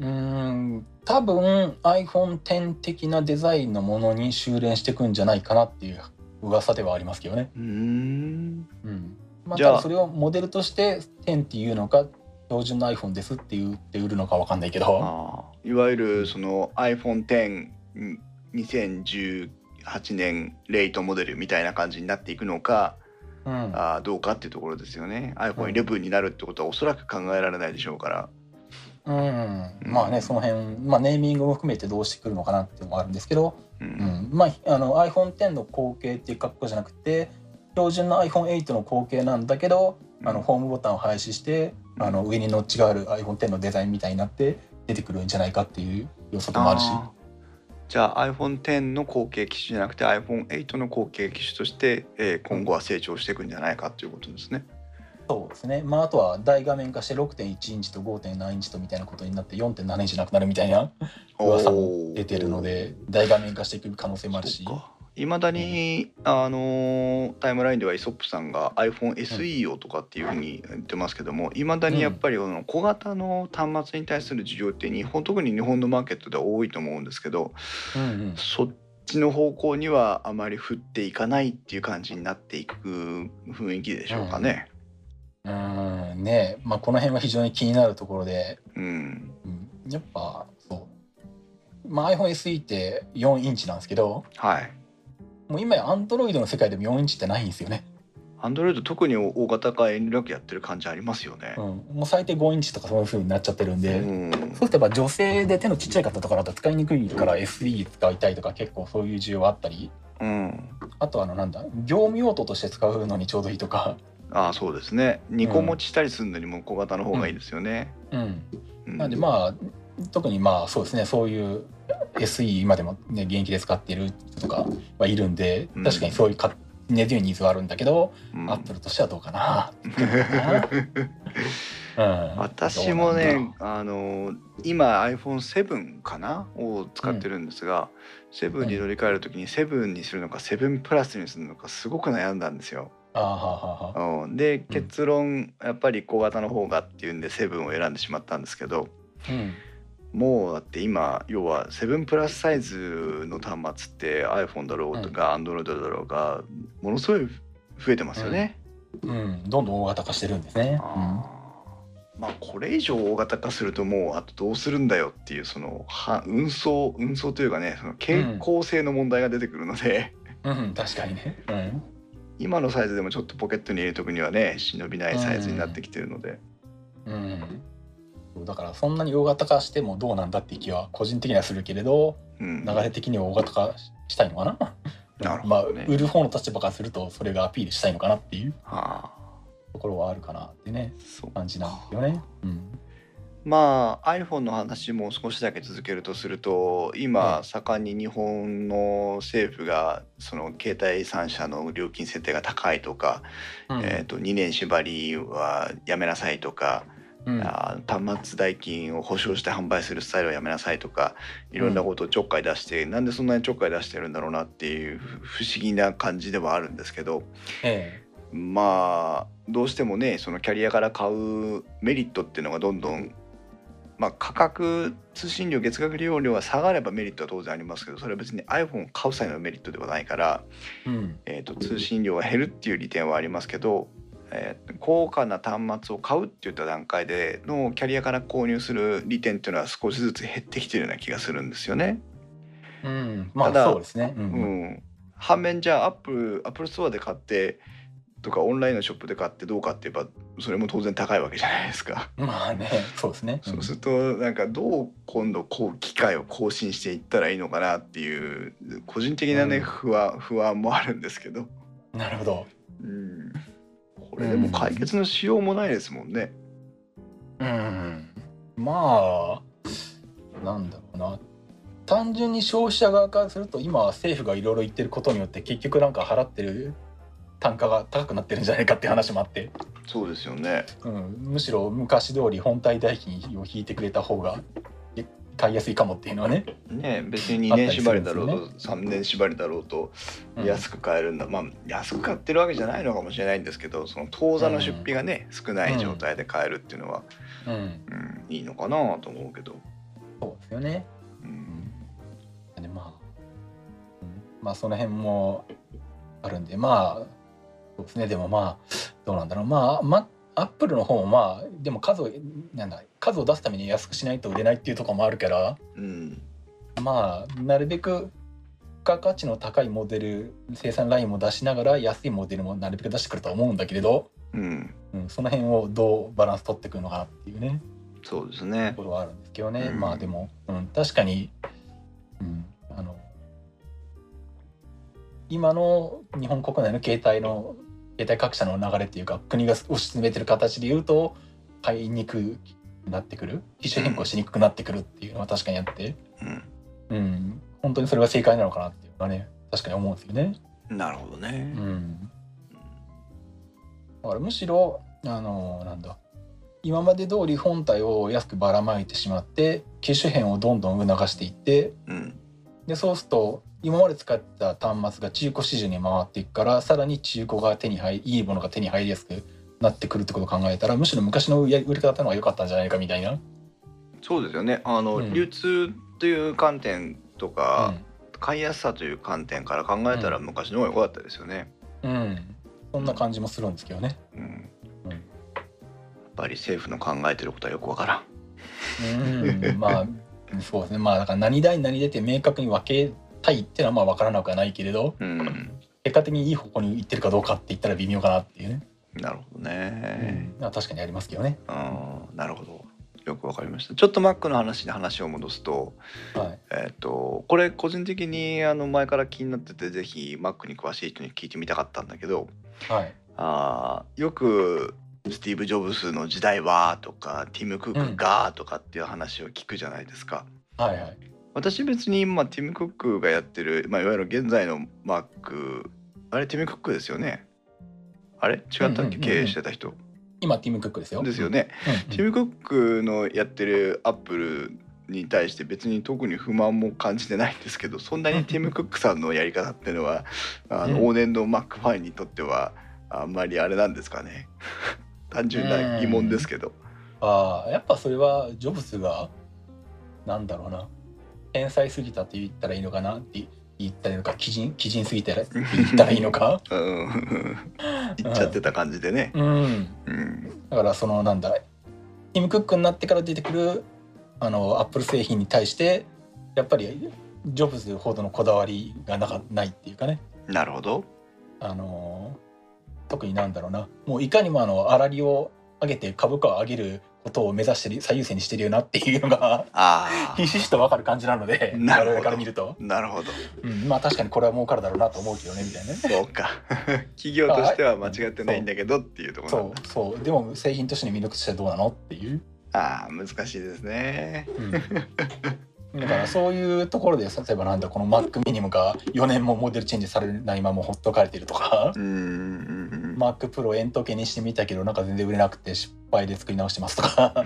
うーん多分 iPhone10 的なデザインのものに修練していくんじゃないかなっていう噂ではありますけどね。うーん。うんまあ、じゃあ。ただそれをモデルとして10っていうのか標準の iPhone ですって言って売るのかわかんないけど、いわゆるその iPhone102018 年レイトモデルみたいな感じになっていくのか、うん、あーどうかっていうところですよね。iPhone11 になるってことはおそらく考えられないでしょうから。うん、まあねその辺、まあ、ネーミングも含めてどうしてくるのかなっていうのもあるんですけど、ううん。んまあ、あの iPhone10 の後継っていう格好じゃなくて標準の iPhone8 の後継なんだけど、あのホームボタンを廃止してあの上にノッチがある iPhone10 のデザインみたいになって出てくるんじゃないかっていう予測もあるし。じゃあ iPhone10 の後継機種じゃなくて iPhone8 の後継機種として、えー今後は成長していくんじゃないかということですね。そうですね、まあ、あとは大画面化して6.1インチと5.7インチとみたいなことになって4.7インチなくなるみたいな噂も出てるので大画面化していく可能性もあるしいまだに、あのータイムラインではイソップさんが iPhone SE をとかっていうふうに言ってますけどもいまだにやっぱりこの小型の端末に対する需要って日本特に日本のマーケットでは多いと思うんですけどうんうん。そっちの方向にはあまり振っていかないっていう感じになっていく雰囲気でしょうかね。うんね。まあこの辺は非常に気になるところで、うん。うん、やっぱそう、まあ、iPhone SE って4インチなんですけど。はいもう今や Android の世界でも4インチってないんですよね、アンドロイド特に大型化遠慮なくやってる感じありますよね。うん、もう最低5インチとかそういう風になっちゃってるんで、うん。そうするとやっぱ女性で手のちっちゃい方とかだと使いにくいから SE 使いたいとか結構そういう需要あったり。うん。あとあのなんだ業務用途として使うのにちょうどいいとか、ああそうですね。2個持ちしたりするのにも小型の方がいいですよね、うん、うん。なんでまあ特にまあそうですねそういう SE 今でもね現役で使っている人とかはいるんでうん。確かにそういうか根強いニーズはあるんだけど、うん。アップルとしてはどうかな、うん、私もねあの今 iPhone7 かな？を使ってるんですが、7に乗り換える時に7にするのか7プラスにするのかすごく悩んだんですよ。あーはーはーはうん、で結論やっぱり小型の方がっていうんで7を選んでしまったんですけどーうんもうだって今要は7プラスサイズの端末って iPhone だろうとか Android だろうがものすごい増えてますよね。うん、どんどん大型化してるんですね。まあこれ以上大型化するともうあとどうするんだよっていうそのは運送運送というかねその傾向性の問題が出てくるので、うん、うん、確かにね。うん、今のサイズでもちょっとポケットに入れとくにはね忍びないサイズになってきてるので、うん。そうだからそんなに大型化してもどうなんだっていう気は個人的にはするけれど、うん、流れ的には大型化したいのかな？なるほまあどね売る方の立場からするとそれがアピールしたいのかなっていうはあところはあるかなってねそう感じなんですよね。うん。まあ iPhone の話も少しだけ続けるとすると今ええ盛んに日本の政府がその携帯3社の料金設定が高いとか、うんえー、と2年縛りはやめなさいとか、うん。あー端末代金を保証して販売するスタイルをやめなさいとかいろんなことをちょっかい出して、なんでそんなにちょっかい出してるんだろうなっていうふ不思議な感じではあるんですけどえまあどうしてもねそのキャリアから買うメリットっていうのがどんどん、まあ、価格通信料月額利用料が下がればメリットは当然ありますけどそれは別に iPhone を買う際のメリットではないから、えうん。えー、と通信料が減るっていう利点はありますけど、えー高価な端末を買うっていった段階でのキャリアから購入する利点っていうのは少しずつ減ってきてるような気がするんですよね。うん、まあただそうですね。ううんん、反面じゃあアップルアップルストアで買ってとかオンラインのショップで買ってどうかって言えばそれも当然高いわけじゃないですか。まあねそうですね。そうするとなんかどう今度こう機械を更新していったらいいのかなっていう個人的なねうん不安不安もあるんですけど、うんなるほど。うん、これ。でも解決のしようもないですもんね。うん、まあなんだろうな。単純に消費者側からすると今政府がいろいろ言ってることによって結局なんか払ってる単価が高くなってるんじゃないかっていう話もあって、そうですよね。うん、むしろ昔通り本体代金を引いてくれた方がえ買いやすいかもっていうのはね、ね別に2年縛りだろうとあったり3年縛りだろうとうん。安く買えるんだ、まあ安く買ってるわけじゃないのかもしれないんですけどその当座の出費がね、少ない状態で買えるっていうのは、うん、うん、いいのかなと思うけど、そうですよね。うん、でまあ、うん。まあその辺もあるんでまあそうですね。でもまあどうなんだろう。まあまアップルの方もまあでも数をなんだ数を出すために安くしないと売れないっていうところもあるからうん、まあなるべく付加価値の高いモデル生産ラインも出しながら安いモデルもなるべく出してくるとは思うんだけれど、うん、うん、その辺をどうバランス取っていくのかなっていうねそうですね。ところはあるんですけどね、うん。まあでも、うん、確かに、うん、あの今の日本国内の携帯の携帯各社の流れっていうか国が推し進めてる形で言うと買いにくくなってくる？機種変更しにくくなってくるっていうのは確かにあって、うん、本当にそれが正解なのかなっていうのはね確かに思うんですよね。うん、なるほどね。う、ん、だからむしろあのなんだ。今まで通り本体を安くばらまいてしまって機種変をどんどん促していってうん、でそうすると今まで使った端末が中古市場に回っていくからさらに中古が手に入りいいものが手に入りやすくなってくるってことを考えたらむしろ昔の売り方の方が良かったんじゃないかみたいな。そうですよね。あの、うん。流通という観点とうか、ん。買いやすさという観点から考えたらうん。昔の方が良かったですよね。うん、そんな感じもするんですけどね。うん。ぱり政府の考えてることはよくわからん。うん。まあそうですね。まあだから何代何でって明確に分けたいっていうのはまあ分からなくはないけれどうん。結果的にいい方向に行ってるかどうかって言ったら微妙かなっていうね、なるほどうね、ん、まあ確かにありますけどね。うん、なるほど。よくわかりました。ちょっと Mac の話に話を戻すとはい。えっ、とこれ個人的にあの前から気になっててぜひ Mac に詳しい人に聞いてみたかったんだけどはい。あーよくスティーブ・ジョブズの時代はとかティム・クックがとかっていう話を聞くじゃないですか。はいはい私別に今ティム・クックがやってる、まあ、いわゆる現在の Mac あれティム・クックですよね？あれ？違ったっけ、うんうんうんうん。経営してた人。今ティム・クックですよ。ですよね、うんティム・クックのやってるアップルに対して別に特に不満も感じてないんですけどそんなにティム・クックさんのやり方っていうのは あのうん往年の Mac ファンにとってはあんまりあれなんですかね？単純な疑問ですけど。ああやっぱそれはジョブズがなんだろうな天才すぎたって言ったらいいのかなって言ったらいいのか鬼人鬼人すぎたら 言ったらいいのか？うん。言っちゃってた感じでね。うん。うん。だからそのなんだティム・クックになってから出てくるあのアップル製品に対してやっぱりジョブズほどのこだわりがなかないっていうかね。なるほど。あの特になんだろうな。もういかにもあの粗利を上げて株価を上げることを目指してる最優先にしてるよなっていうのがあひしひしと分かる感じなのでなるから見ると、あなるほど。うん、まあ確かにこれは儲かるだろうなと思うけどねみたいなね。そうか。企業としては間違ってないんだけどっていうところそうそう。でも製品としての魅力としてはどうなのっていう、ああ難しいですね。だからそういうところで例えばなんだこの Mac ミニムが4年もモデルチェンジされないままほっとかれてるとか。うんうんうん。Mac Pro 円時計にしてみたけどなんか全然売れなくて失敗で作り直してますとか。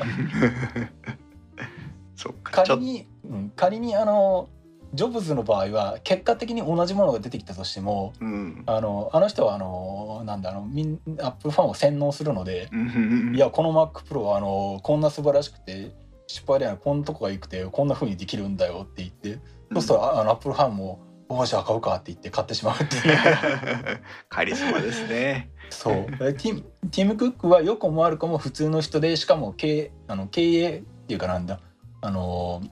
仮に、うん、仮にあのジョブズの場合は結果的に同じものが出てきたとしてもうん。あのあの人はあのなんだあのみんアップルファンを洗脳するので、うん。いやこの Mac Pro はあのこんな素晴らしくて失敗ではないこんなとこが良くてこんな風にできるんだよって言ってそうするとああのアップルファンも「おおじゃあ買うか」って言って買ってしまうっていう。カリスマですね。そうティムティム・クックは良くも悪くも普通の人でしかも経営あの経営っていうかなんだあの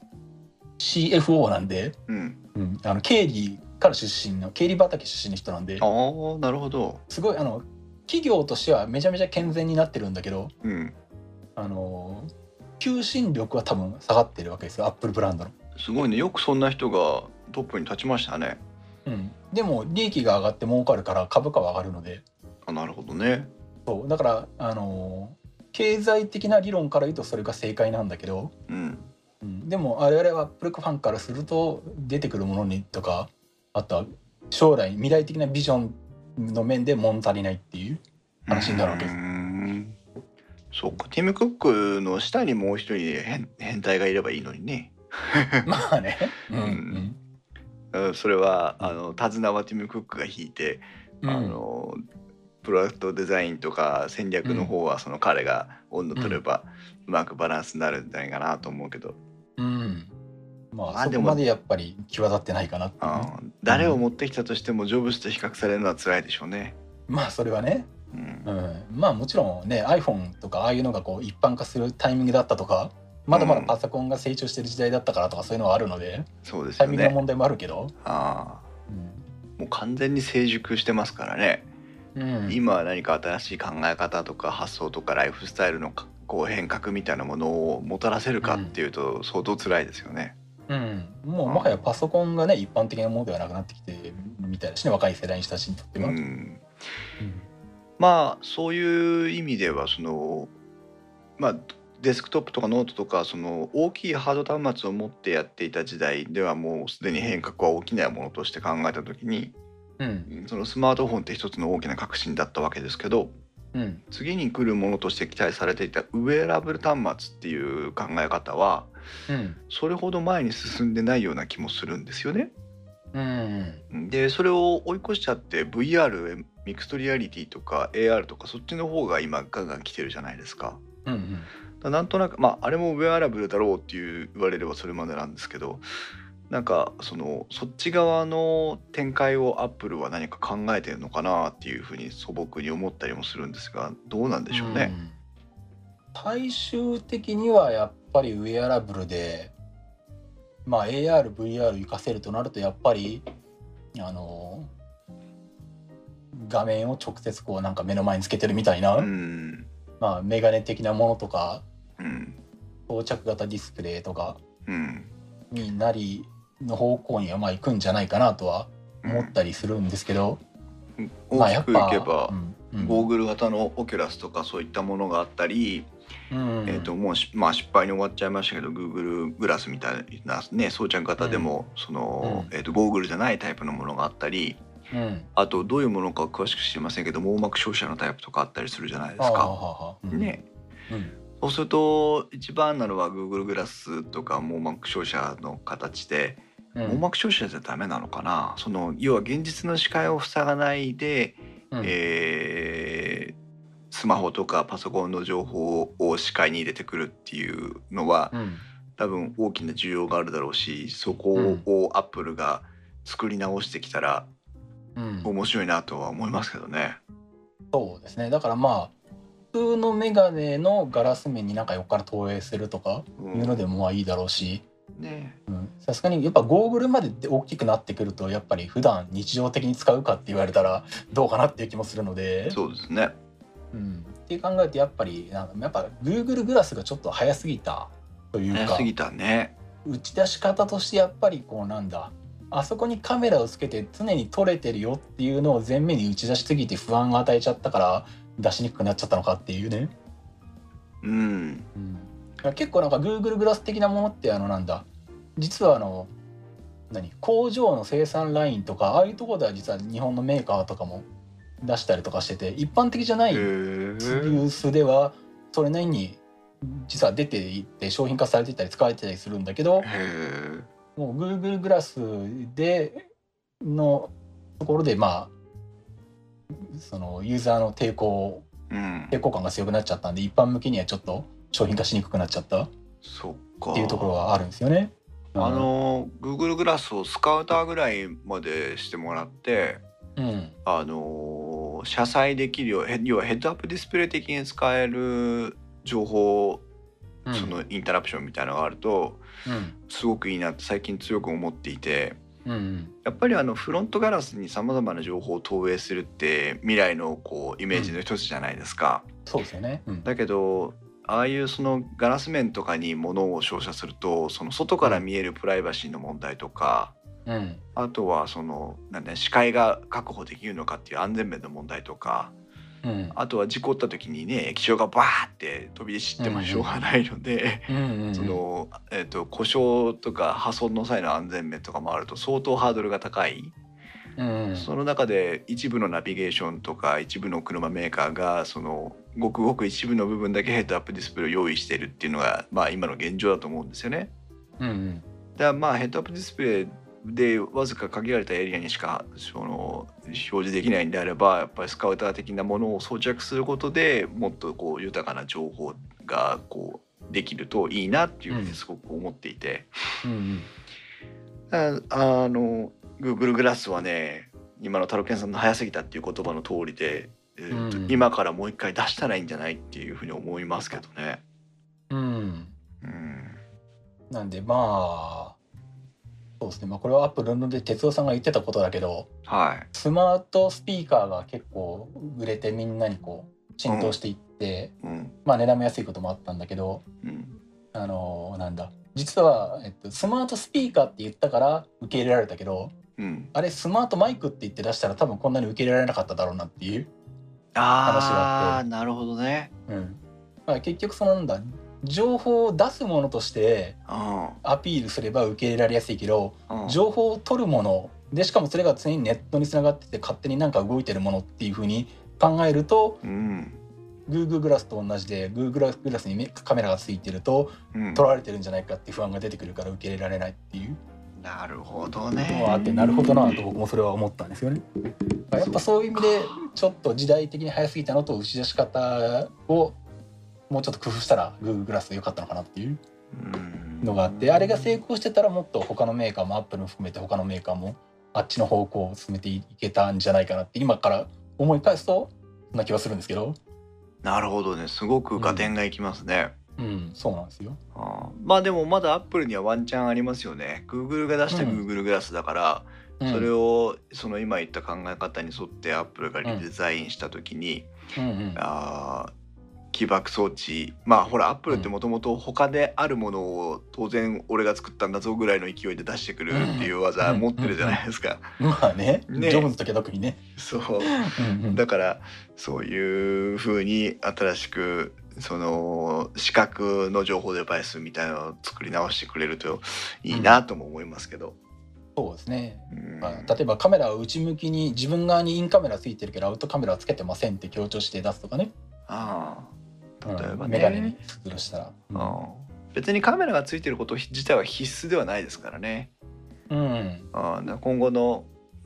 CFO なんで、うん。うん、あの経理から出身の経理畑出身の人なんでああなるほど。すごいあの企業としてはめちゃめちゃ健全になってるんだけどうん。あの求心力は多分下がってるわけですよアップルブランドの。すごいねよくそんな人がトップに立ちましたね。うん、でも利益が上がって儲かるから株価は上がるのであなるほどね。そうだからあの経済的な理論から言うとそれが正解なんだけど、うん。うん、でも我々はアップルファンからすると出てくるものにとかあとは将来未来的なビジョンの面で物足りないっていう話になるわけ。ですうーん。そうか。ティム・クックの下にもう一人変変態がいればいいのにね。まあね、うん。うんうん。それはあの手綱はティム・クックが引いて、うん。あのプロダクトデザインとか戦略の方はその彼が温度取ればうまくバランスになるんじゃないかなと思うけど、うん。まあ、まあそこまでやっぱり際立ってないかなね、誰を持ってきたとしてもジョブズと比較されるのは辛いでしょうね。まあそれはね。うん。うん、まあもちろんね iPhone とかああいうのがこう一般化するタイミングだったとかまだまだパソコンが成長してる時代だったからとかそういうのはあるのでそうですよね。タイミングの問題もあるけど、あうん。ーもう完全に成熟してますからね。うん、今は何か新しい考え方とか発想とかライフスタイルのかこう変革みたいなものをもたらせるかっていうと相当辛いですよね。うん、もうもはやパソコンがね一般的なものではなくなってきてるみたいだしね若い世代の人たちにとってうは。ん、まあそういう意味ではそのまあデスクトップとかノートとかその大きいハード端末を持ってやっていた時代ではもうすでに変革は起きないものとして考えた時にうん。そのスマートフォンって一つの大きな革新だったわけですけどうん。次に来るものとして期待されていたウェアラブル端末っていう考え方はうん。それほど前に進んでないような気もするんですよね。うんでそれを追い越しちゃって VR ミクストリアリティとか AR とかそっちの方が今ガンガン来てるじゃないですか。うんうん。なんとなくまああれもウェアラブルだろうっていう言われればそれまでなんですけどなんかそのそっち側の展開をアップルは何か考えてるのかなっていうふうに素朴に思ったりもするんですがどうなんでしょうね。最終的にはやっぱりウェアラブルで、まあ、ARVR 活かせるとなるとやっぱりあの画面を直接こうなんか目の前につけてるみたいな、うん。まあ、メガネ的なものとかうん。装着型ディスプレイとかうん。になりの方向にはまあ行くんじゃないかなとは思ったりするんですけど、まあ大きくいやっぱけば、ゴーグル型のオキュラスとかそういったものがあったり、うんえー、ともうし、まあ、失敗に終わっちゃいましたけど Google グラスみたいな、ね、装着型でも、その、うん。えー、とゴーグルじゃないタイプのものがあったりうん。あとどういうものか詳しく知りませんけど網膜照射のタイプとかあったりするじゃないですか。ね、うん。そうすると一番なのは Google グラスとか網膜照射の形で、うん網膜照射じゃダメなのかな？その要は現実の視界を塞がないで、うん。えースマホとかパソコンの情報を視界に入れてくるっていうのはうん。多分大きな需要があるだろうしそこうん。をアップルが作り直してきたらうん。面白いなとは思いますけどね。そうですね。だからまあ普通のメガネのガラス面になんか横から投影するとかういうのでもまあいいだろうしね。うんさすがにやっぱゴーグルまでで大きくなってくるとやっぱり普段日常的に使うかって言われたらどうかなっていう気もするので、そうですね。うん、って考えるとやっぱりなんかやっぱ Google グラスがちょっと早すぎたというか。早すぎたね。打ち出し方としてやっぱりこうなんだ。あそこにカメラをつけて常に撮れてるよっていうのを前面に打ち出しすぎて不安を与えちゃったから出しにくくなっちゃったのかっていうね、うん。結構なんか Google グラス的なものってあのなんだ実はあの何？工場の生産ラインとかああいうところでは実は日本のメーカーとかも出したりとかしてて一般的じゃないへユーースではそれなりに実は出ていって商品化されていたり使われてたりするんだけどもう Google グラスでのところでまあそのユーザーの抵抗うん。抵抗感が強くなっちゃったんで一般向けにはちょっと商品化しにくくなっちゃったっ。ていうところはあるんですよね。あの Google グラスをスカウターぐらいまでしてもらってうん。あの車載できるようへ要はヘッドアップディスプレイ的に使える情報、うん。そのインタラプションみたいなのがあるとうん。すごくいいなって最近強く思っていてうんうん。やっぱりあのフロントガラスにさまざまな情報を投影するって未来のこうイメージの一つじゃないですか。そうですよね。うん。だけどああいうそのガラス面とかに物を照射するとその外から見えるプライバシーの問題とか、うん。あとはそのなんだ視界が確保できるのかっていう安全面の問題とかうん。あとは事故った時にね液晶がバーって飛び出してもしょうがないので、うんうん。そのえっと故障とか破損の際の安全面とかもあると相当ハードルが高い。うん。その中で一部のナビゲーションとか一部の車メーカーがそのごくごく一部の部分だけヘッドアップディスプレイを用意しているっていうのがまあ今の現状だと思うんですよね。うんうん。だからまあヘッドアップディスプレイでわずか限られたエリアにしかその表示できないんであればやっぱりスカウター的なものを装着することでもっとこう豊かな情報がこうできるといいなっていうふうにすごく思っていて、うんうん。ああの Google グラスはね今のタロケンさんの早すぎたっていう言葉の通りで、えーとうん。今からもう一回出したらいいんじゃないっていうふうに思いますけどね。うん。うん、なんでまあそうですね、まあ、これはアップルので哲夫さんが言ってたことだけどはい、スマートスピーカーが結構売れてみんなにこう浸透していって、うん。まあ値段も安いこともあったんだけどうん。あのなんだ。実は、えっと、スマートスピーカーって言ったから受け入れられたけどうん、あれスマートマイクって言って出したら多分こんなに受け入れられなかっただろうなっていう、話があって。なるほどね。うん。まあ、結局そのなんだ情報を出すものとしてうん。アピールすれば受け入れられやすいけどうん。情報を取るものでしかもそれが常にネットにつながってて勝手になんか動いてるものっていうふうに考えるとうん。Google グラスと同じで Google グラスにめカメラがついてるとうん。撮られてるんじゃないかっていう不安が出てくるから受け入れられないっていうなるほどのね。があってなるほどなと僕もそれは思ったんですよね。やっぱそういう意味でちょっと時代的に早すぎたのと打ち出し方をもうちょっと工夫したら Google グラスで良かったのかなっていううんのがあってあれが成功してたらもっと他のメーカーもアップルも含めて他のメーカーもあっちの方向を進めていけたんじゃないかなって今から思い返すとそんな気はするんですけど。なるほどねすごく合点がいきますね、うん、そうなんですよ。あー。まあでもまだアップルにはワンチャンありますよね。Google が出したうん。Google グラスだから、うん。それをその今言った考え方に沿ってアップルがリデザインした時に、うんうん。あー起爆装置。まあほらアップルってもともと他であるものを当然俺が作ったんだぞぐらいの勢いで出してくるっていう技うん。持ってるじゃないですか。まあね。ね。ジョブズの時は特にね。そう。うんうん。だからそういう風に新しくその視覚の情報デバイスみたいなのを作り直してくれるといいなとも思いますけど。そうですね。うんまあ、例えばカメラを内向きに自分側にインカメラついてるけどアウトカメラはつけてませんって強調して出すとかね。ああ例えばうんね、メガネにするしたら。うん別にカメラがついてること自体は必須ではないですからね。うん。あー今後の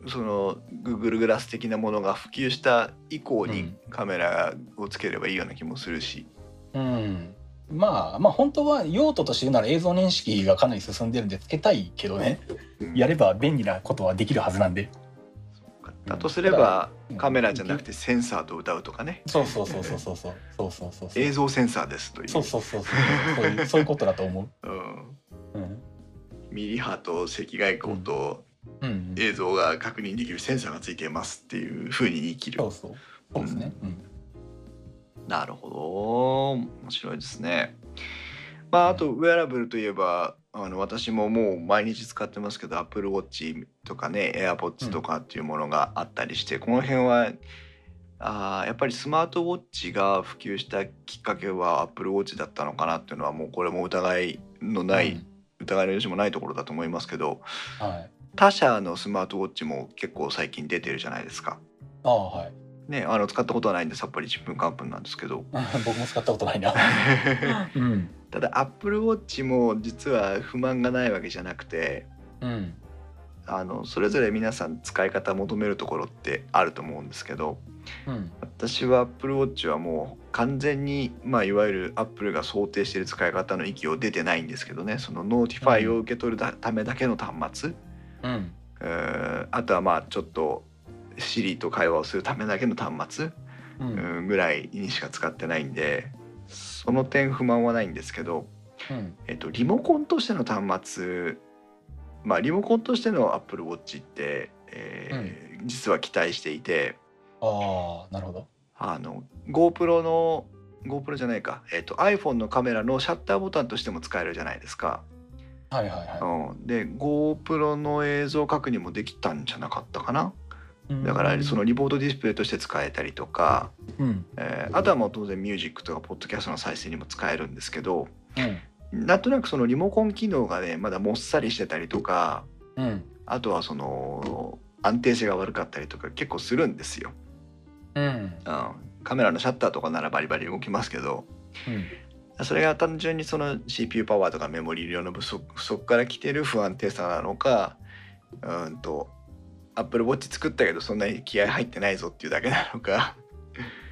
その Google グラス的なものが普及した以降にうんカメラをつければいいような気もするし。うん。まあまあ本当は用途として言うなら映像認識がかなり進んでるんでつけたいけどね。うん。やれば便利なことはできるはずなんで。だとすればうん。カメラじゃなくてセンサーと歌うとかね。そうそうそうそうそうそうそうそうそうそう映像センサーですという。そうそうそうそうそう。いうそういうことだと思う。うん、うん。ミリ波と赤外光とうん。映像が確認できるセンサーがついていますっていうふうに言い切る。そうそう。そうですね。うんなるほど。面白いですね。まああとウェアラブルといえばあの私ももう毎日使ってますけど Apple Watch とかね AirPods とかっていうものがあったりして、この辺はあーやっぱりスマートウォッチが普及したきっかけは Apple Watch だったのかなっていうのはもうこれも疑いのない、うん。疑いの余地もないところだと思いますけどはい。他社のスマートウォッチも結構最近出てるじゃないですか。ああはいね、あの使ったことはないんでさっぱりちんぷんかんぷんなんですけど。僕も使ったことないな。うん。ただ Apple Watch も実は不満がないわけじゃなくてうん。あのそれぞれ皆さん使い方求めるところってあると思うんですけどうん。私は Apple Watch はもう完全に、まあ、いわゆる Apple が想定している使い方の域を出てないんですけどね。その notify を受け取るだためだけの端末、うん。えーあとはまあちょっと Siri と会話をするためだけの端末、ううんんぐらいにしか使ってないんでその点不満はないんですけど、うん。えっと、リモコンとしての端末まあリモコンとしての Apple Watch って、えー実は期待していてああなるほど。あの GoPro の GoPro じゃないか、えっと、iPhone のカメラのシャッターボタンとしても使えるじゃないですか。はいはいはうん、で GoPro の映像確認もできたんじゃなかったかな。いだからそのリボートディスプレイとして使えたりとか、うん。えーあとはもう当然ミュージックとかポッドキャストの再生にも使えるんですけどうん。なんとなくそのリモコン機能がねまだもっさりしてたりとかうん。あとはその安定性が悪かったりとか結構するんですよ。うん。うん、カメラのシャッターとかならバリバリ動きますけどうん。それが単純にその CPU パワーとかメモリ量の不足不足から来てる不安定さなのかうんと Apple Watch 作ったけどそんなに気合入ってないぞっていうだけなのか。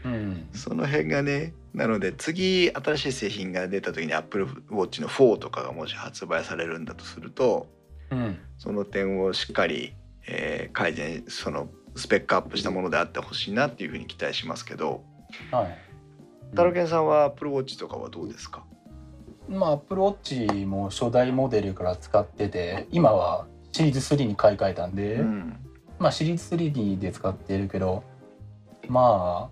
うん。その辺がねなので次新しい製品が出た時に Apple Watch の4とかがもし発売されるんだとするとうん。その点をしっかり、えー改善そのスペックアップしたものであってほしいなっていうふうに期待しますけど。はい。タロケンさんは Apple Watch とかはどうですか？まあ Apple Watch も初代モデルから使ってて今はシリーズ3に買い替えたんで、うんまあシリーズ3で使ってるけどま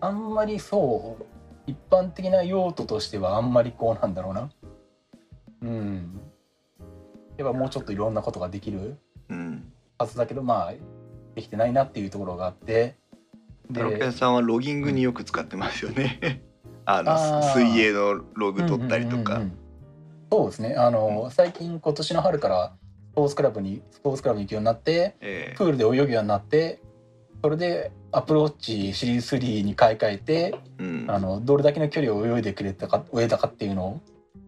ああんまりそう一般的な用途としてはあんまりこうなんだろうな。うん。やっぱもうちょっといろんなことができるうん。はずだけどまあできてないなっていうところがあって。タロケンさんはロギングによく使ってますよね。あの水泳のログ取ったりとか。うんうんうんうん。そうですね。あの、最近今年の春からスポーツクラブにスポーツクラブに行くようになってえプールで泳ぐようになってそれで Apple Watch シリーズ3に買い替えてーうん。あのどれだけの距離を泳いでくれたか泳いだかっていうのを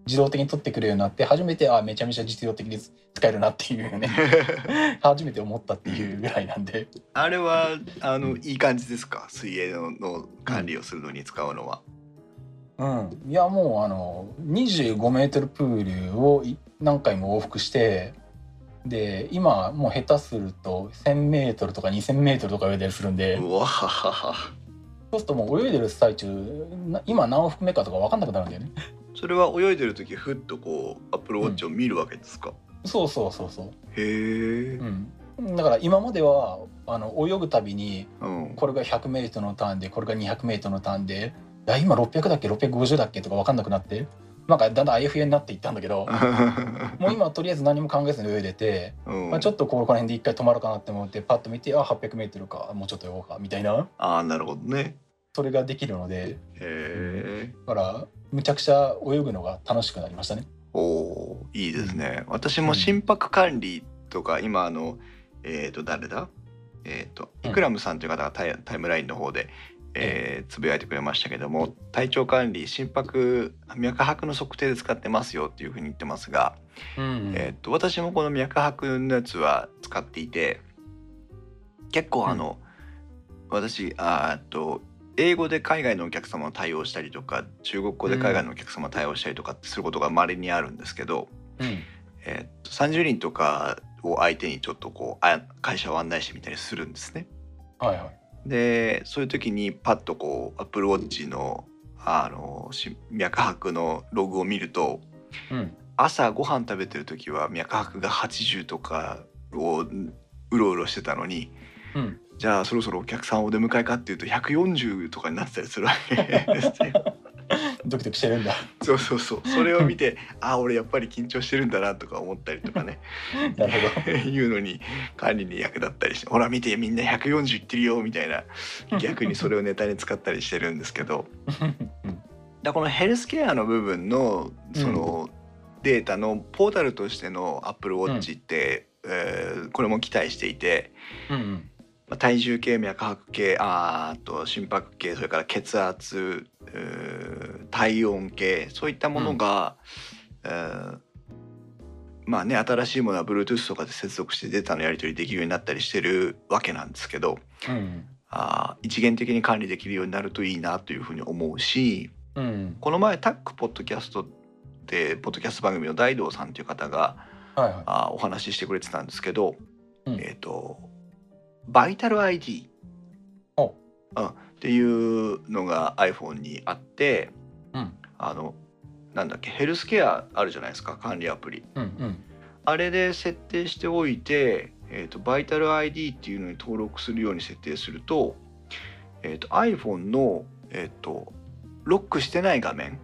自動的に取ってくれるようになって初めてあめちゃめちゃ実用的に使えるなっていうね 初めて思ったっていうぐらいなんで。あれはあのいい感じですか？水泳のの管理をするのに使うのは、うん。いやもうあの25メートルプールをい何回も往復してで今もう下手すると1000メートルとか2000メートルとか泳いだりするんで。うわはははそうするともう泳いでる最中な今何往復目かとか分かんなくなるんだよね。それは泳いでる時ふっとこうアップルウォッチを見るわけですか、そうそうそうそう。へえ、うん、だから今まではあの泳ぐたびにうん、これが 100m のターンでこれが 200m のターンでいや今600だっけ？650だっけ？とか分かんなくなってなんかだんだんあやふやになっていったんだけど もう今はとりあえず何も考えずに泳いでて、うん。まあ、ちょっとここら辺で一回止まるかなって思ってパッと見てあ 800m かもうちょっと泳ごうかみたいな。ああなるほどね。それができるのでへえだからむちゃくちゃ泳ぐのが楽しくなりましたね。おいいですね、私も心拍管理とか今あのえっ、と誰だ？えっ、とうん。イクラムさんという方がタイタイムラインの方で、えーつぶやいてくれましたけども体調管理心拍脈拍の測定で使ってますよっていうふうに言ってますが、うんえっと私もこの脈拍のやつは使っていて結構あの、私あーっと英語で海外のお客様を対応したりとか中国語で海外のお客様を対応したりとかってすることが稀にあるんですけど、うん。えっと30人とかを相手にちょっとこうあ会社を案内してみたりするんですね。はいはいでそういう時にパッとこう Apple Watch のあのし脈拍のログを見るとうん朝ご飯食べてる時は脈拍が80とかをうろうろしてたのにうんじゃあそろそろお客さんお出迎えかっていうと140とかになってたりするわけですよ。ドキドキしてるんだ。そうそうそう。それを見てあ俺やっぱり緊張してるんだなとか思ったりとかね。なるほ いうのに管理に役立ったりしてほら見てみんな140いってるよみたいな逆にそれをネタに使ったりしてるんですけど。ど。うんだこのヘルスケアの部分のそのデータのポータルとしての Apple Watch って、えーこれも期待していて、うんまあ、体重計脈拍計あと心拍計それから血圧うー体温計そういったものが、えーまあね新しいものは Bluetooth とかで接続してデータのやり取りできるようになったりしてるわけなんですけどうん。あー一元的に管理できるようになるといいなというふうに思うしうん。この前タックポッドキャストでポッドキャスト番組の大道さんという方がはいはい。あーお話ししてくれてたんですけど、うん。えっ、とバイタル ID お。うん。っていうのが iPhone にあってうん。あのなんだっけヘルスケアあるじゃないですか管理アプリ。うんうん。あれで設定しておいて、えー、とバイタル ID っていうのに登録するように設定すると,、えー、と iPhone の、えー、とロックしてない画面、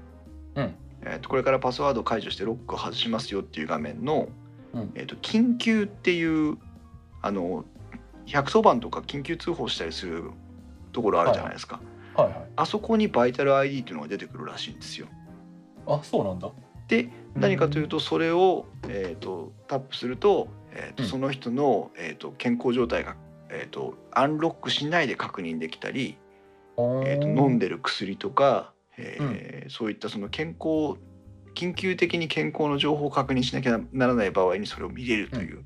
うん。えー、とこれからパスワード解除してロックを外しますよっていう画面の、うん。えー、と緊急っていうあの110番とか緊急通報したりするところあるじゃないですか、はいはい。あそこにバイタル ID っていうのが出てくるらしいんですよ。あそうなんだ。で何かというとそれを、えー、とタップすると,、えーとうん。その人の、えー、と健康状態が、えー、とアンロックしないで確認できたり、えー、と飲んでる薬とか、えーそういったその健康緊急的に健康の情報を確認しなきゃならない場合にそれを見れるという、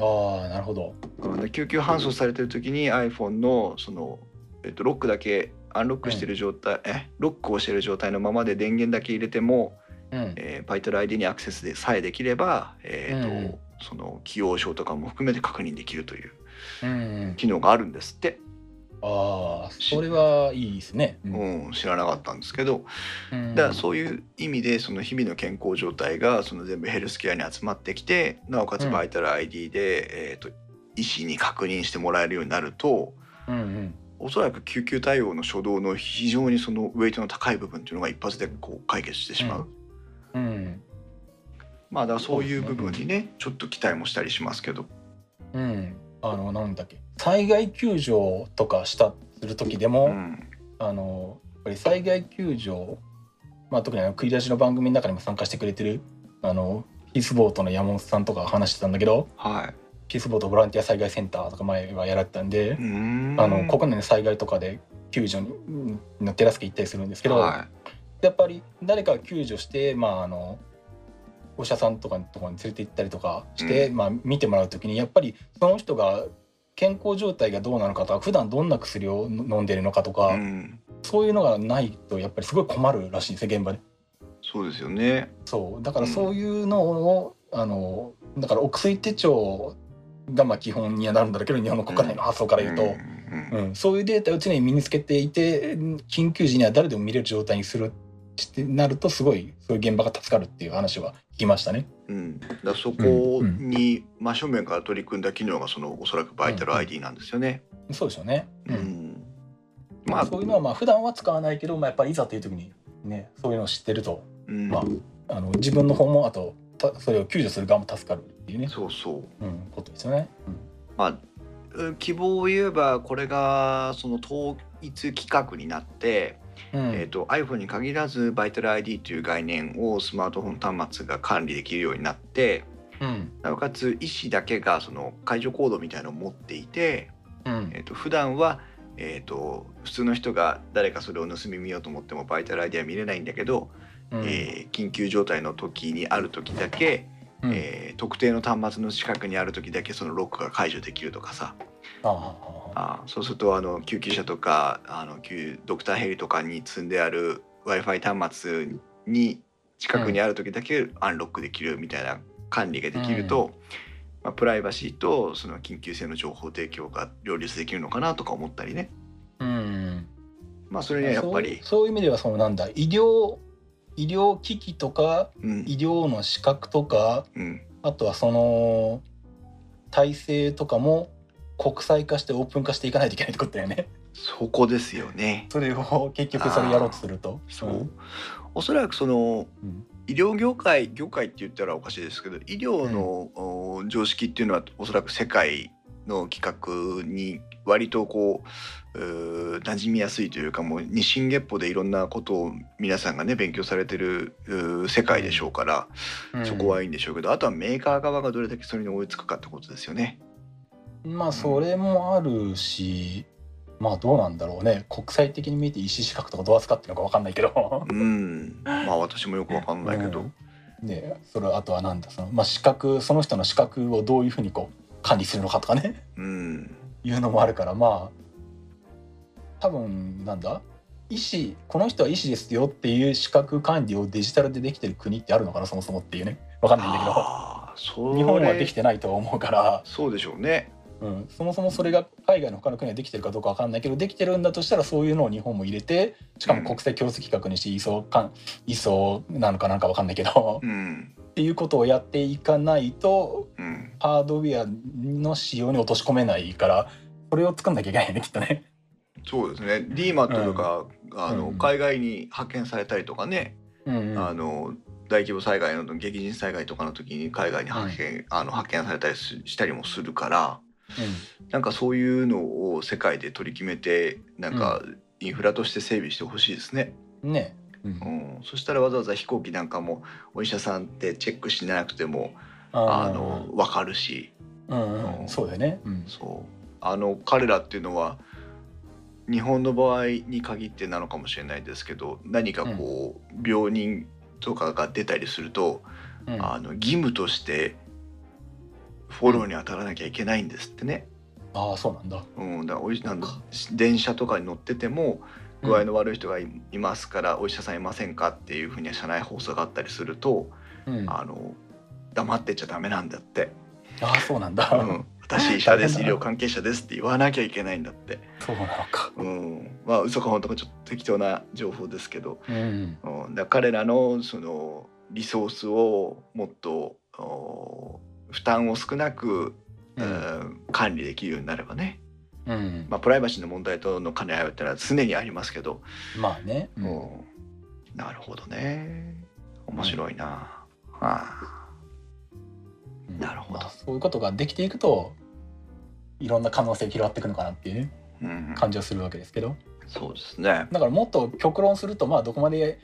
ああなるほど。うんで救急搬送されてる時に iPhone のその、えー、とロックだけアンロックしてる状態、え？ロックをしてる状態のままで電源だけ入れても、うん。えー、バイタル ID にアクセスでさえできれば、えーとうん。その起用症とかも含めて確認できるといううん。機能があるんですって、ああそれはいいですね。ううん、知らなかったんですけど。うん。だからそういう意味でその日々の健康状態がその全部ヘルスケアに集まってきてなおかつうんバイタル ID で、えー、と医師に確認してもらえるようになるとうんうん。おそらく救急対応の初動の非常にそのウェイトの高い部分っていうのが一発でこう解決してしまう。うん。まあだからそういう部分にねちょっと期待もしたりしますけど。うん。あのなんだっけ災害救助とかしたする時でも、うん。あのやっぱり災害救助まあ特にあの繰り出しの番組の中にも参加してくれてるあのピースボートの山本さんとか話してたんだけどはい。ピースボートボランティア災害センターとか前はやられてたんで、あの国内の災害とかで救助の手助け行ったりするんですけど、はやっぱり誰かが救助してまああのお医者さんとかのところに連れて行ったりとかして、うまあ、見てもらう時にやっぱりその人が健康状態がどうなのかとか普段どんな薬を飲んでるのかとか、い、うん、そういうのがないとやっぱりすごい困るらしいんですよ現場で。そうですよね。そう。だからそういうのを、あのだからお薬手帳がまあ基本にはなるんだけど日本の国内の発想から言うと、うんうんそういうデータを常に身につけていて緊急時には誰でも見れる状態にする。ってなるとすごいそういう現場が助かるっていう話は聞きましたね。うん、だそこに真正面から取り組んだ機能がそのおそらくバイタル ID なんですよね。そうですよね、ううん。んまあ、そういうのはまあ普段は使わないけど、まあ、やっぱりいざという時にねそういうのを知ってるとうん。まああの自分の方もあとたそれを救助する側も助かるっていうね、そうそう。うん、ことですよね。まあうん希望を言えばこれがその統一規格になって、うん。うんえー、と iPhone に限らずバイタル ID という概念をスマートフォン端末が管理できるようになってうん。なおかつ医師だけがその解除コードみたいなのを持っていて、うん。えー、と普段はえー、と普通の人が誰かそれを盗み見ようと思ってもバイタル ID は見れないんだけど、うん。えー緊急状態の時にある時だけ、うん。えー特定の端末の近くにある時だけそのロックが解除できるとかさ。ああ。あああそうするとあの救急車とかあの救ドクターヘリとかに積んである w i f i 端末に近くにある時だけアンロックできるみたいな管理ができると、まあ、プライバシーとその緊急性の情報提供が両立できるのかなとか思ったりね。うん。まあそれにはやっぱりそうそういう意味ではそのなんだ医療医療機器とかうん医療の資格とかうんあとはその体制とかも国際化してオープン化していかないといけないってことだよね。そこですよね。それを結局それやろうとすると。そう、おそらくそのうん医療業界業界って言ったらおかしいですけど医療の、お常識っていうのはおそらく世界の規格に割とこう馴染みやすいというかもう日進月歩でいろんなことを皆さんがね勉強されてる世界でしょうから、うん。そこはいいんでしょうけどあとはメーカー側がどれだけそれに追いつくかってことですよね。まあそれもあるしまあどうなんだろうね。国際的に見て医師資格とかどう扱ってるのか分かんないけど。うん、まあ私もよくわかんないけど、うんでそれあとはなんだその、まあ、資格その人の資格をどういうふうにこう管理するのかとかね。うん、いうのもあるからまあ多分なんだ？医師この人は医師ですよっていう資格管理をデジタルでできてる国ってあるのかなそもそもっていうね。分かんないんだけど。日本はできてないとは思うから、そうでしょうね。うん、そもそもそれが海外の他の国はできてるかどうか分かんないけどできてるんだとしたらそういうのを日本も入れてしかも国際共通規格にして ISO か ISO なのかなんか分かんないけど。うん、っていうことをやっていかないとうん、ハードウェアの仕様に落とし込めないからそれを作んなきゃいけないよねきっとね。そうですね。DMAT とか、あのうん。海外に派遣されたりとかね、うんうん。あの大規模災害の激甚災害とかの時に海外に派遣、あの派遣されたりししたりもするから、なんかそういうのを世界で取り決めて、なんかインフラとして整備してほしいですね。うん、ね、うん。うん、そしたらわざわざ飛行機なんかもお医者さんってチェックしなくてもああの分かるし、うんうん、そうだよね。うん。そう。あの彼らっていうのは日本の場合に限ってなのかもしれないですけど何かこう、病人とかが出たりすると、うん。あの義務としてフォローに当たらなきゃいけないんですってね。ああそうなんだ。うん、だおいなんだ電車とかに乗ってても具合の悪い人がい,、ますからお医者さんいませんかっていうふうに社内放送があったりすると、うん、ああの黙ってちゃダメなんだって。あそうなんだ。うん、私医者です医療関係者ですって言わなきゃいけないんだって。そうなのか。うん、まあ嘘か本当かちょっと適当な情報ですけど、うん。うん、だ彼らのそのリソースをもっとお負担を少なく、ううん。ん管理できるようになればね、うん、まあ、プライバシーの問題との兼ね合いってのは常にありますけど、まあね。ううん。んなるほどね。面白いな、はあ、なるほど。まあそういうことができていくといろんな可能性が広がっていくのかなっていうねうん、感じはするわけですけど。そうですね。だからもっと極論するとまあどこまで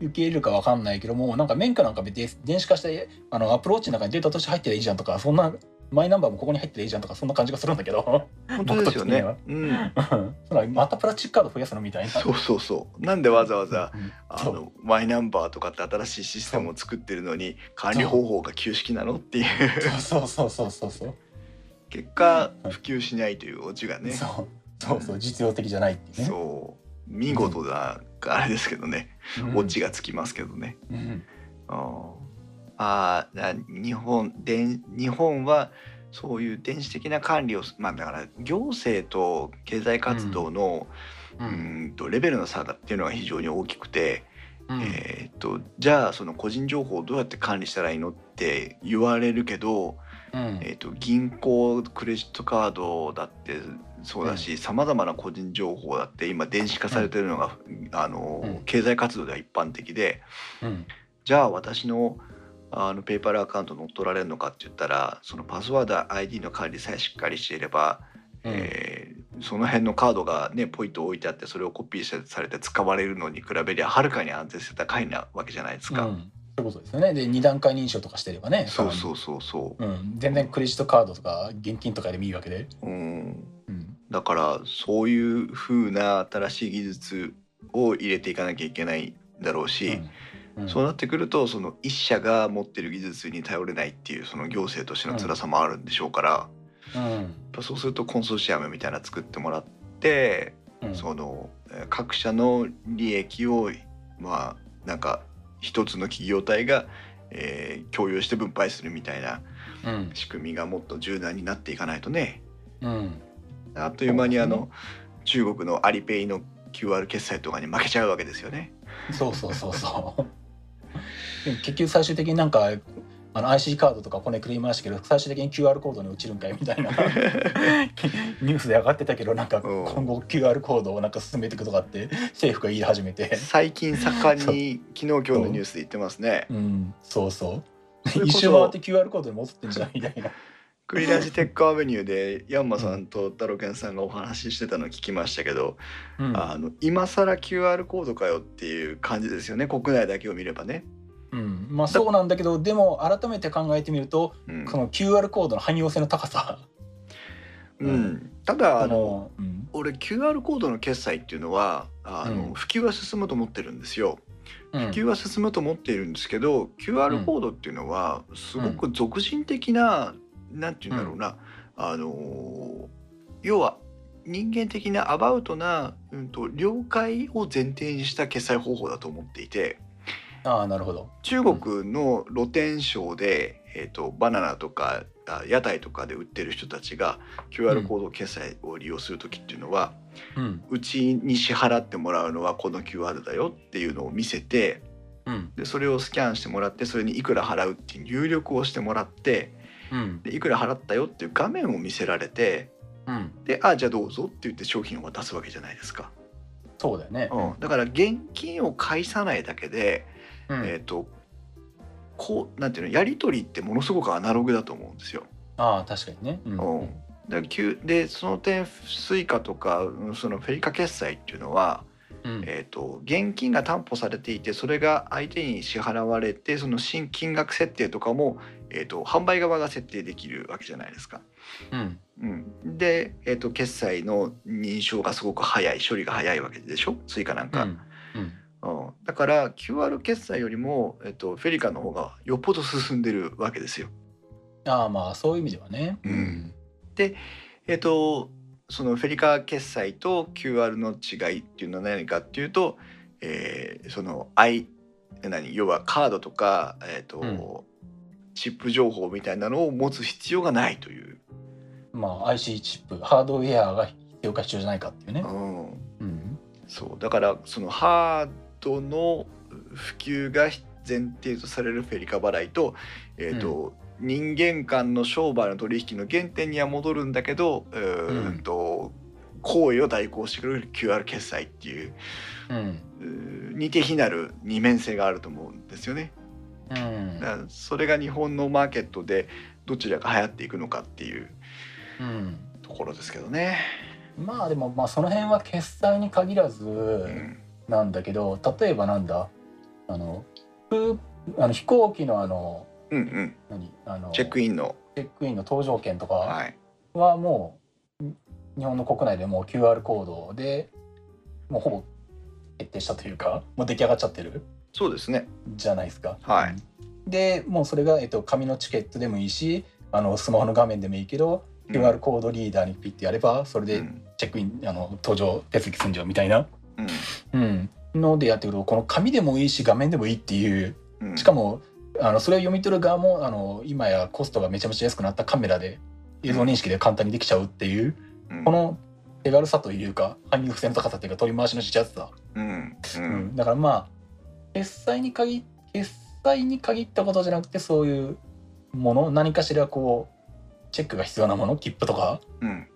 受け入れるかわかんないけどもなんか免許なんか別に電子化してあのアプローチの中にデータとして入ってりゃいいじゃんとかそんなマイナンバーもここに入っていいじゃんとかそんな感じがするんだけど 本当ですよね僕。うん、またプラスチックカード増やすのみたいな。そうそうそう。なんでわざわざうんあのマイナンバーとかって新しいシステムを作ってるのに管理方法が旧式なのっていうそうそうそうそうそう結果普及しないというオチがね。そうそうそう実用的じゃないっていうね。そう見事なあれですけどね、うんオチがつきますけどね。うんあーあ日本で日本はそういう電子的な管理をまあだから行政と経済活動の、ううん。ん、とレベルの差がっていうのが非常に大きくて、うん。えー、とじゃあその個人情報をどうやって管理したらいいのって言われるけど、うん。えー、と銀行クレジットカードだってそうだしさまざまな個人情報だって今電子化されてるのが、あのうん経済活動では一般的でうん。じゃあ私のあのペーパルアカウント乗っ取られるのかって言ったらそのパスワード ID の管理さえしっかりしていれば、うん。えーその辺のカードがねポイッと置いてあってそれをコピーされて使われるのに比べりゃはるかに安全性高いなわけじゃないですか。うん。そういうことですよね。で二段階認証とかしてればねそうそうそうそう。ん、全然クレジットカードとか現金とかでもいいわけで、う、うん、うん。だからそういう風な新しい技術を入れていかなきゃいけないだろうし、うんそうなってくるとその一社が持ってる技術に頼れないっていうその行政としての辛さもあるんでしょうから、やっうんぱそうするとコンソーシアムみたいなの作ってもらって、うん。そのえー各社の利益をまあなんか一つの企業体が、えー共有して分配するみたいなうん。仕組みがもっと柔軟になっていかないとね。うん。あっという間にあの、そうで中国のアリペイの QR 決済とかに負けちゃうわけですよね。そうそうそうそう結局最終的になんかあの IC カードとかこねくりましたけど最終的に QR コードに落ちるんかいみたいな。ニュースで上がってたけどなんかうん。今後 QR コードをなんか進めていくとかって政府が言い始めて、最近盛んに昨日今日のニュースで言ってますね。うん、そうそう。一周回って QR コードに戻ってんじゃんみたいな。クリラジテックアベニューでヤンマさんと太郎健さんがお話ししてたの聞きましたけど、うん。あの今更 QR コードかよっていう感じですよね国内だけを見ればね。うん、まあそうなんだけどでも改めて考えてみるとうん。この QR コードの汎用性の高さ。うん。ただああのの、うん。俺 QR コードの決済っていうのはあの、うん。普及は進むと思ってるんですよ。うん。普及は進むと思っているんですけど QR コードっていうのはすごく俗人的な、なんて言うんだろうな、あのー要は人間的なアバウトな、うん、と了解を前提にした決済方法だと思っていて。ああなるほど。中国の露天商で、えー、とバナナとかあ屋台とかで売ってる人たちが QR コード決済を利用する時っていうのは、うん。うちに支払ってもらうのはこの QR だよっていうのを見せてうん。でそれをスキャンしてもらってそれにいくら払うっていう入力をしてもらってうんでいくら払ったよっていう画面を見せられてうん。であじゃあどうぞって言って商品を渡すわけじゃないですか、そうだよね。うん、だから現金を介さないだけで、うん。えっ、とこうなんていうのやり取りってものすごくアナログだと思うんですよ。ああ確かにね。うん。うん。だでその点スイカとかうんそのフェリカ決済っていうのは、うん。えー、と現金が担保されていてそれが相手に支払われてその新金額設定とかも、えー、と販売側が設定できるわけじゃないですか。うん。うん、で、えー、と決済の認証がすごく早い処理が早いわけでしょ？スイカなんか、うん。うん。うん。だから QR 決済よりも、えー、とフェリカの方がよっぽど進んでるわけですよ。ああまあそういう意味ではね。うん。えっとそのフェリカ決済と QR の違いっていうのは何かっていうと、えーその I 何？要はカードとか、えっとうんチップ情報みたいなのを持つ必要がないという、まあ IC チップハードウェアが必要か必要じゃないかっていうね。う。ん、うん。そう。だからそのハードの普及が前提とされるフェリカ払いと,、えーと人間間の商売の取引の原点には戻るんだけどうーんと行為を代行してくれる QR 決済っていううん。似て非なる二面性があると思うんですよね。うん。だそれが日本のマーケットでどちらが流行っていくのかっていううん。ところですけどね。まあでもまあその辺は決済に限らずうんなんだけど例えばなんだ？あのふあの飛行機のあのうんうん、何？あのチェックインの、チェックインの搭乗券とかはい、はもう日本の国内でもう QR コードでもうほぼ決定したというかもう出来上がっちゃってるそうですね。じゃないですか。はい。でもうそれが、えっと、紙のチケットでもいいしあのスマホの画面でもいいけど、うん。QR コードリーダーにピッてやればそれでうん。チェックイン、あの搭乗手続きすんじゃうみたいな、うん。うん、のでやってくるとこの紙でもいいし画面でもいいっていう。うん。しかもあのそれを読み取る側もあの今やコストがめちゃめちゃ安くなったカメラで映像認識で簡単にできちゃうっていう、うん。この手軽さというか汎用性の高さっていうか取り回しのしやすさ、うん。ううんん。だからまあ決済に限決済に限ったことじゃなくてそういうもの？何かしらこうチェックが必要なもの？切符とか？うん。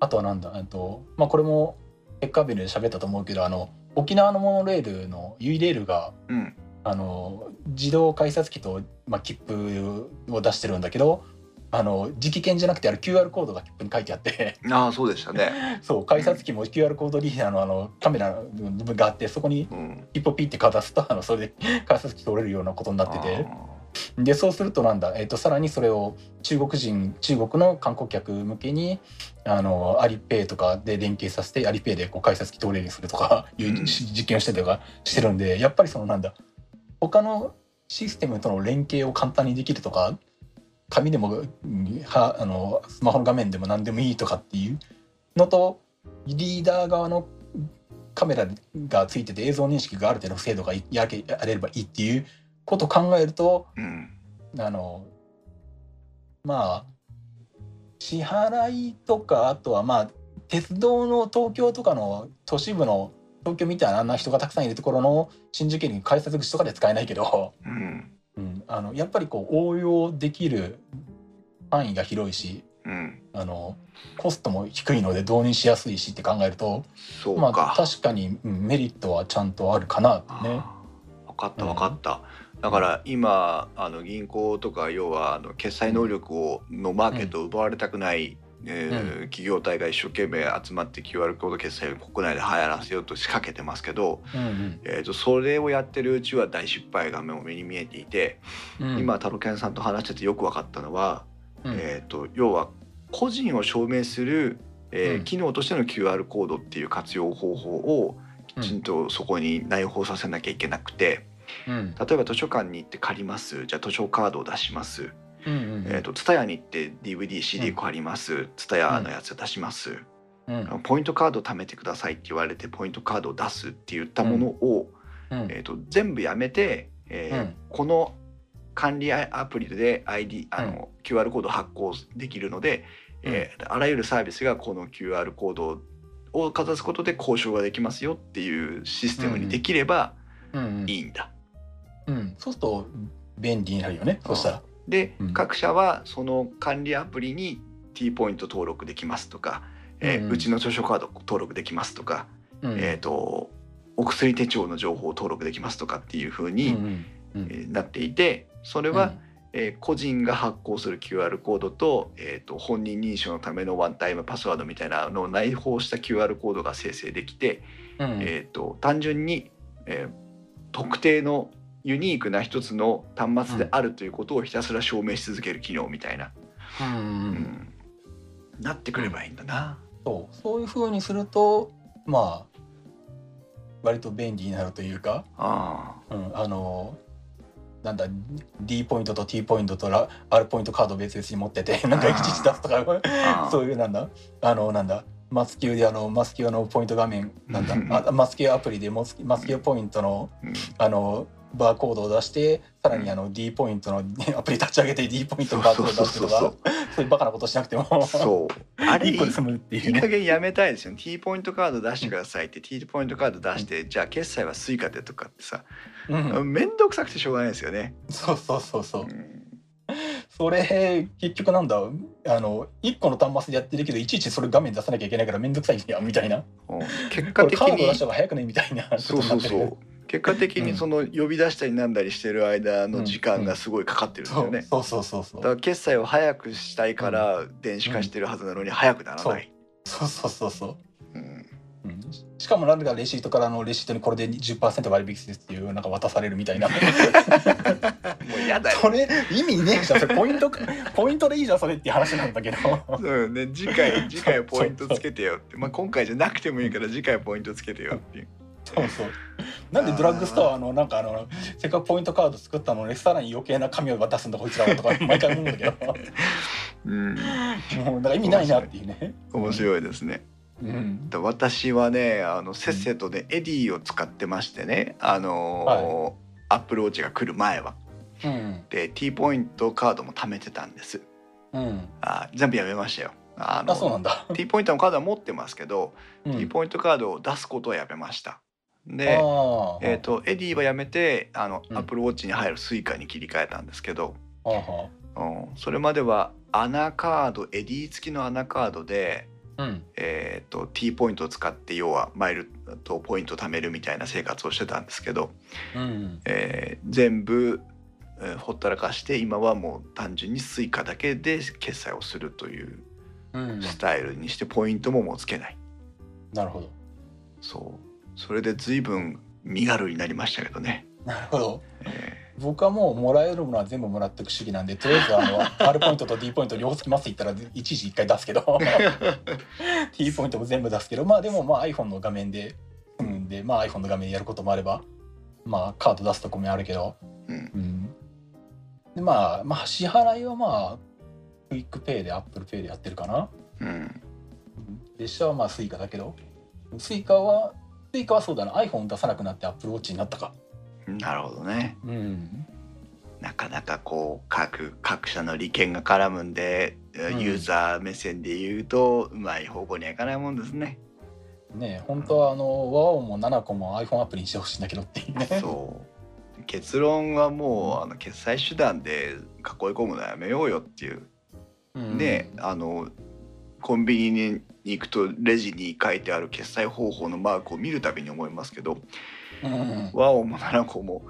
あとはなんだ？あとまあこれもテックアベルで喋ったと思うけどあの沖縄のモノレールのユイレールがうん。あの自動改札機と、まあ、切符を出してるんだけどあの直券じゃなくてあれ QR コードが切符に書いてあって。ああそうでしたね。そう改札機も QR コードリーダーのあのカメラの部分があってそこにうん、一歩ピッてかざすとあのそれで改札機通れるようなことになってて。でそうするとなんだ、えっとさらにそれを中国人中国の観光客向けにあのアリペイとかで連携させてアリペイでこう改札機通れるようにするとかいううん実験をしてたりとかしてるんでやっぱりそのなんだ他のシステムとの連携を簡単にできるとか紙でもうんはあのスマホの画面でも何でもいいとかっていうのとリーダー側のカメラがついてて映像認識がある程度精度がやけやれればいいっていうことを考えるとうん。あのまあ支払いとかあとはまあ鉄道の東京とかの都市部の東京みたいなあんな人がたくさんいるところの新宿駅に改札口とかで使えないけど、うんうん、あのやっぱりこう応用できる範囲が広いしうんあのコストも低いので導入しやすいしって考えるとまあそうか。確かに、うんメリットはちゃんとあるかなってね。分かった分かった。だから今あの銀行とか要はあの決済能力をのマーケットを奪われたくない、えー企業体が一生懸命集まって QR コード決済を国内で流行らせようと仕掛けてますけど、うんえー、とそれをやってるうちは大失敗が目に見えていて、うん。今タロケンさんと話しててよく分かったのは、うん。えー、と要は個人を証明する、えーうん。機能としての QR コードっていう活用方法をきちんとそこに内包させなきゃいけなくて、うん。例えば図書館に行って借ります。じゃあ図書カードを出します、うんうんえー、と TSUTAYA に行って DVDCD 借ります、TSUTAYA のやつ出します、うん。ポイントカード貯めてくださいって言われてポイントカードを出すって言ったものを、うん。えー、と全部やめて、えーうん。この管理アプリで ID あの、QR コード発行できるので、えーあらゆるサービスがこの QR コードをかざすことで交渉ができますよっていうシステムにできればうん。いいんだ。うん、そうすると便利になるよね。そしたら。で、うん。各社はその管理アプリに T ポイント登録できますとか、えーうちの図書カード登録できますとか、うん。えー、とお薬手帳の情報を登録できますとかっていうふううんに、えーなっていてそれは、えー個人が発行する QR コードと,、えー、と本人認証のためのワンタイムパスワードみたいなのを内包した QR コードが生成できて、うん。えー、と単純に、えー特定のユニークな一つの端末であるということをひたすら証明し続ける機能みたいな、うん。うん。うんなってくればいいんだな。そう。そういう風にするとまあ割と便利になるというか、あうん、あのなんだ D ポイントと T ポイントとラ R ポイントカードを別々に持っててなんかいちいち出すとか。あ そういうなんだ。あのなんだ。マスキューであのマスキューのポイント画面なんだ。マスキューアプリでマスマスキューポイントのうん。あのバーコードを出してさらにあの D ポイントの アプリ立ち上げて D ポイントのバーコードを出すとかそういうバカなことしなくてもそうあれ いい一個で済むっていいうい加ね。減やめたいですよね T ポイントカード出してくださいって T ポイントカード出して、じゃあ決済はスイカでとかってさうん、面倒くさくてしょうがないですよね。そうそうそうそうう。んそれ結局なんだあの一個の端末でやってるけどいちいちそれ画面出さなきゃいけないからめんどくさいやみたいな。うん結果的にカード出した方が早くねみたいなそう。そうそう結果的にその呼び出したりなんだりしてる間の時間がすごいかかってるんですよね。そうそうそうそう。だから決済を早くしたいから電子化してるはずなのに早くならない。そう。そうそうそう。う。ん。うん。しかもなんかレシートからのレシートにこれで10%割引ですっていうなんか渡されるみたいな。もう嫌だよ。それ意味ねえじゃん。それポイントポイントでいいじゃんそれっていう話なんだけど。そうね。次回次回ポイントつけてよって。まあ今回じゃなくてもいいから次回ポイントつけてよっていう。そうそう。なんでドラッグストアのなんかあのせっかくポイントカード作ったのにさらに余計な紙を渡すんだこいつらはとか毎回思うんだけど。うん。もうだから意味ないなっていうね。面白いですね。うん。で私はねあのせっせとね、エディを使ってましてねあのーアップルウォッチが来る前は。うん。で T ポイントカードも貯めてたんです。うん。あ全部やめましたよ。あのあそうなんだ。T ポイントのカードは持ってますけど、うん。T ポイントカードを出すことはやめましたでえー、とエディはやめてあの、うん。Apple Watch に入るスイカに切り替えたんですけど、うん、それまでは穴カードエディ付きの穴カードで、あうん。えー、と T ポイントを使って要はマイルとポイントを貯めるみたいな生活をしてたんですけど、うんえー全部、えーほったらかして今はもう単純にスイカだけで決済をするといううん。スタイルにしてポイントももうつけない。なるほど。そうそれで随分身軽になりましたけどね。なるほど。え僕はもうもらえるものは全部もらっていく主義なんでとりあえずあの R ポイントと D ポイント両方つきますって言ったらいちいち一回出すけど。ー T ポイントも全部出すけど。まあでもまあ iPhone の画面でうんでまあ iPhone の画面でやることもあればまあカード出すとこもあるけど。うん。うん。でまあまあ支払いはまあクイックペイで Apple Pay でやってるかな。うん。列車はまあ Suica だけど。Suica は Suica はそうだな。iPhone 出さなくなって Apple Watch になったか。なるほどね。うん。なかなかこう各各社の利権が絡むんで、ん。ユーザー目線で言うとうまい方向にはいかないもんですね。ねえ本当はあの和音も7個も iPhone アプリにしてほしいんだけどっていうね。そう。結論はもうあの決済手段で囲い込むのやめようよっていう、うん。ねあのコンビニに行くとレジに書いてある決済方法のマークを見るたびに思いますけどうん。 WAON も nanaco も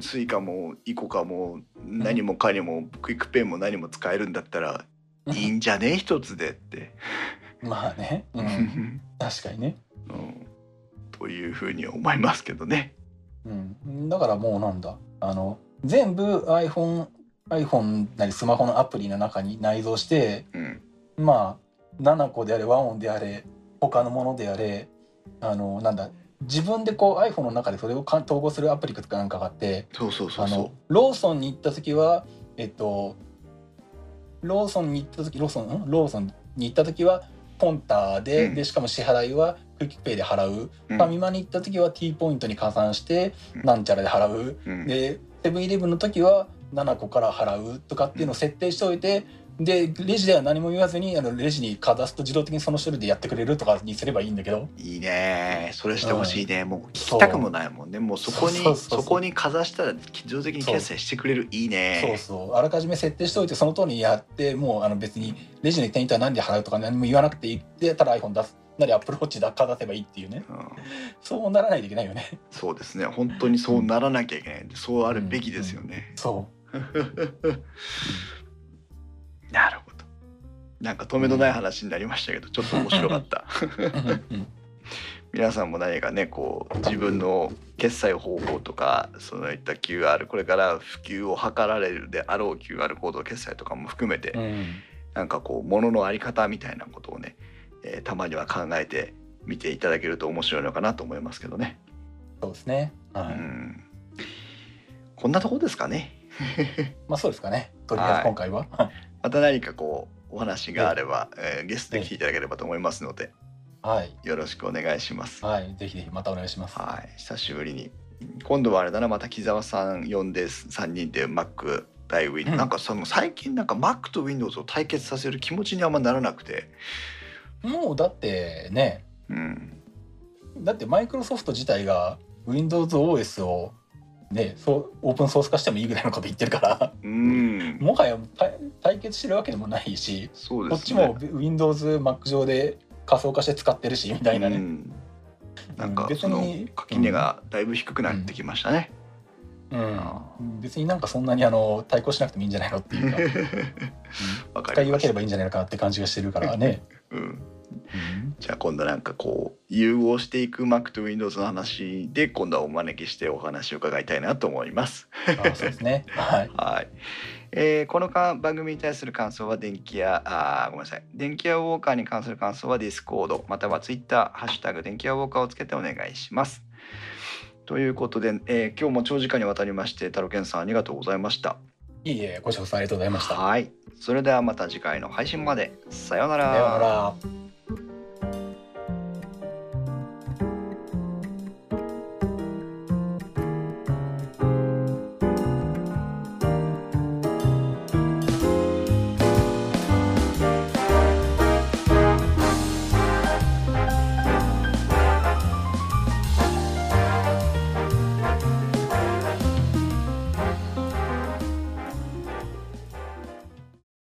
スイカもイコカも何もかにも QUICPay も何も使えるんだったらいいんじゃね一つでって。まあね、う、うんん。確かにね、うん。というふうに思いますけどね。うん、だからもうなんだ。あの全部 iPhone, iPhone なりスマホのアプリの中に内蔵してうん。まあ nanaco であれ WAON であれ他のものであれあのなんだ自分でこう iPhone の中でそれをか統合するアプリかなんかがあってそうそうそうそあのローソンに行った時はえっとローソンに行った時ローソンん？ローソンに行った時はポンターで,、うん。でしかも支払いは QUICPay で払う、う。ファミマに行った時は T ポイントに加算してうん。なんちゃらで払う、うん。でセブンイレブンの時は7個から払うとかっていうのを設定しておいて、でレジでは何も言わずにあのレジにかざすと自動的にその処理でやってくれるとかにすればいいんだけど。いいね。それしてほしいね、もう聞きたくもないもんね。もうそこにそこにかざしたら自動的に決済してくれる。いいね。そうそう。あらかじめ設定しておいてその通りにやってもうあの別にレジの店員とは何で払うとか何も言わなくていい。でただ iPhone 出す。なり Apple Watch だか出せばいいっていうね。うん、そうならないといけないよね。そうですね。本当にそうならなきゃいけない。そうあるべきですよね、そ なるほど。なんか止めのない話になりましたけどちょっと面白かった。皆さんも何かねこう自分の決済方法とかそういった QR これから普及を図られるであろう QR コード決済とかも含めて、うん。なんかこう物のあり方みたいなことをね、えーたまには考えてみていただけると面白いのかなと思いますけどね。そうですね。うはい、ん。こんなとこですかね。まあそうですかね。とりあえはい。ず今回は、また何かこうお話があれば、えーゲストで来ていただければと思いますのではい。よろしくお願いします。はい、ぜひぜひまたお願いします。はい、久しぶりに。今度はあれだなまた木澤さん呼んで3人で Mac 対 Windows、うん。なんかその最近なんか Mac と Windows を対決させる気持ちにあんまならなくて、もうだってね、うん、だってマイクロソフト自体が Windows OS をね、そうオープンソース化してもいいぐらいのこと言ってるから、うん、もはや対対決してるわけでもないし、そうですこっちも Windows Mac 上で仮想化して使ってるしみたいなね。うん。なんかそのに垣根がだいぶ低くなってきましたね。うん、別になんかそんなにあの対抗しなくてもいいんじゃないのっていうか、うん。わか使い分。ければいいんじゃないのかなって感じがしてるからね。うん、うんじゃあ今度なんかこう融合していく Mac と Windows の話で今度はお招きしてお話を伺いたいなと思います。あそうですね。はい。はい、えーこのか番組に対する感想は電気屋あーごめんなさい電気屋ウォーカーに関する感想は Discord または Twitter ハッシュタグ電気屋ウォーカーをつけてお願いします。ということで、えー今日も長時間にわたりましてタロケンさんありがとうございました。いいえ、ご視聴ありがとうございました。はい、それではまた次回の配信までさようなさようなら。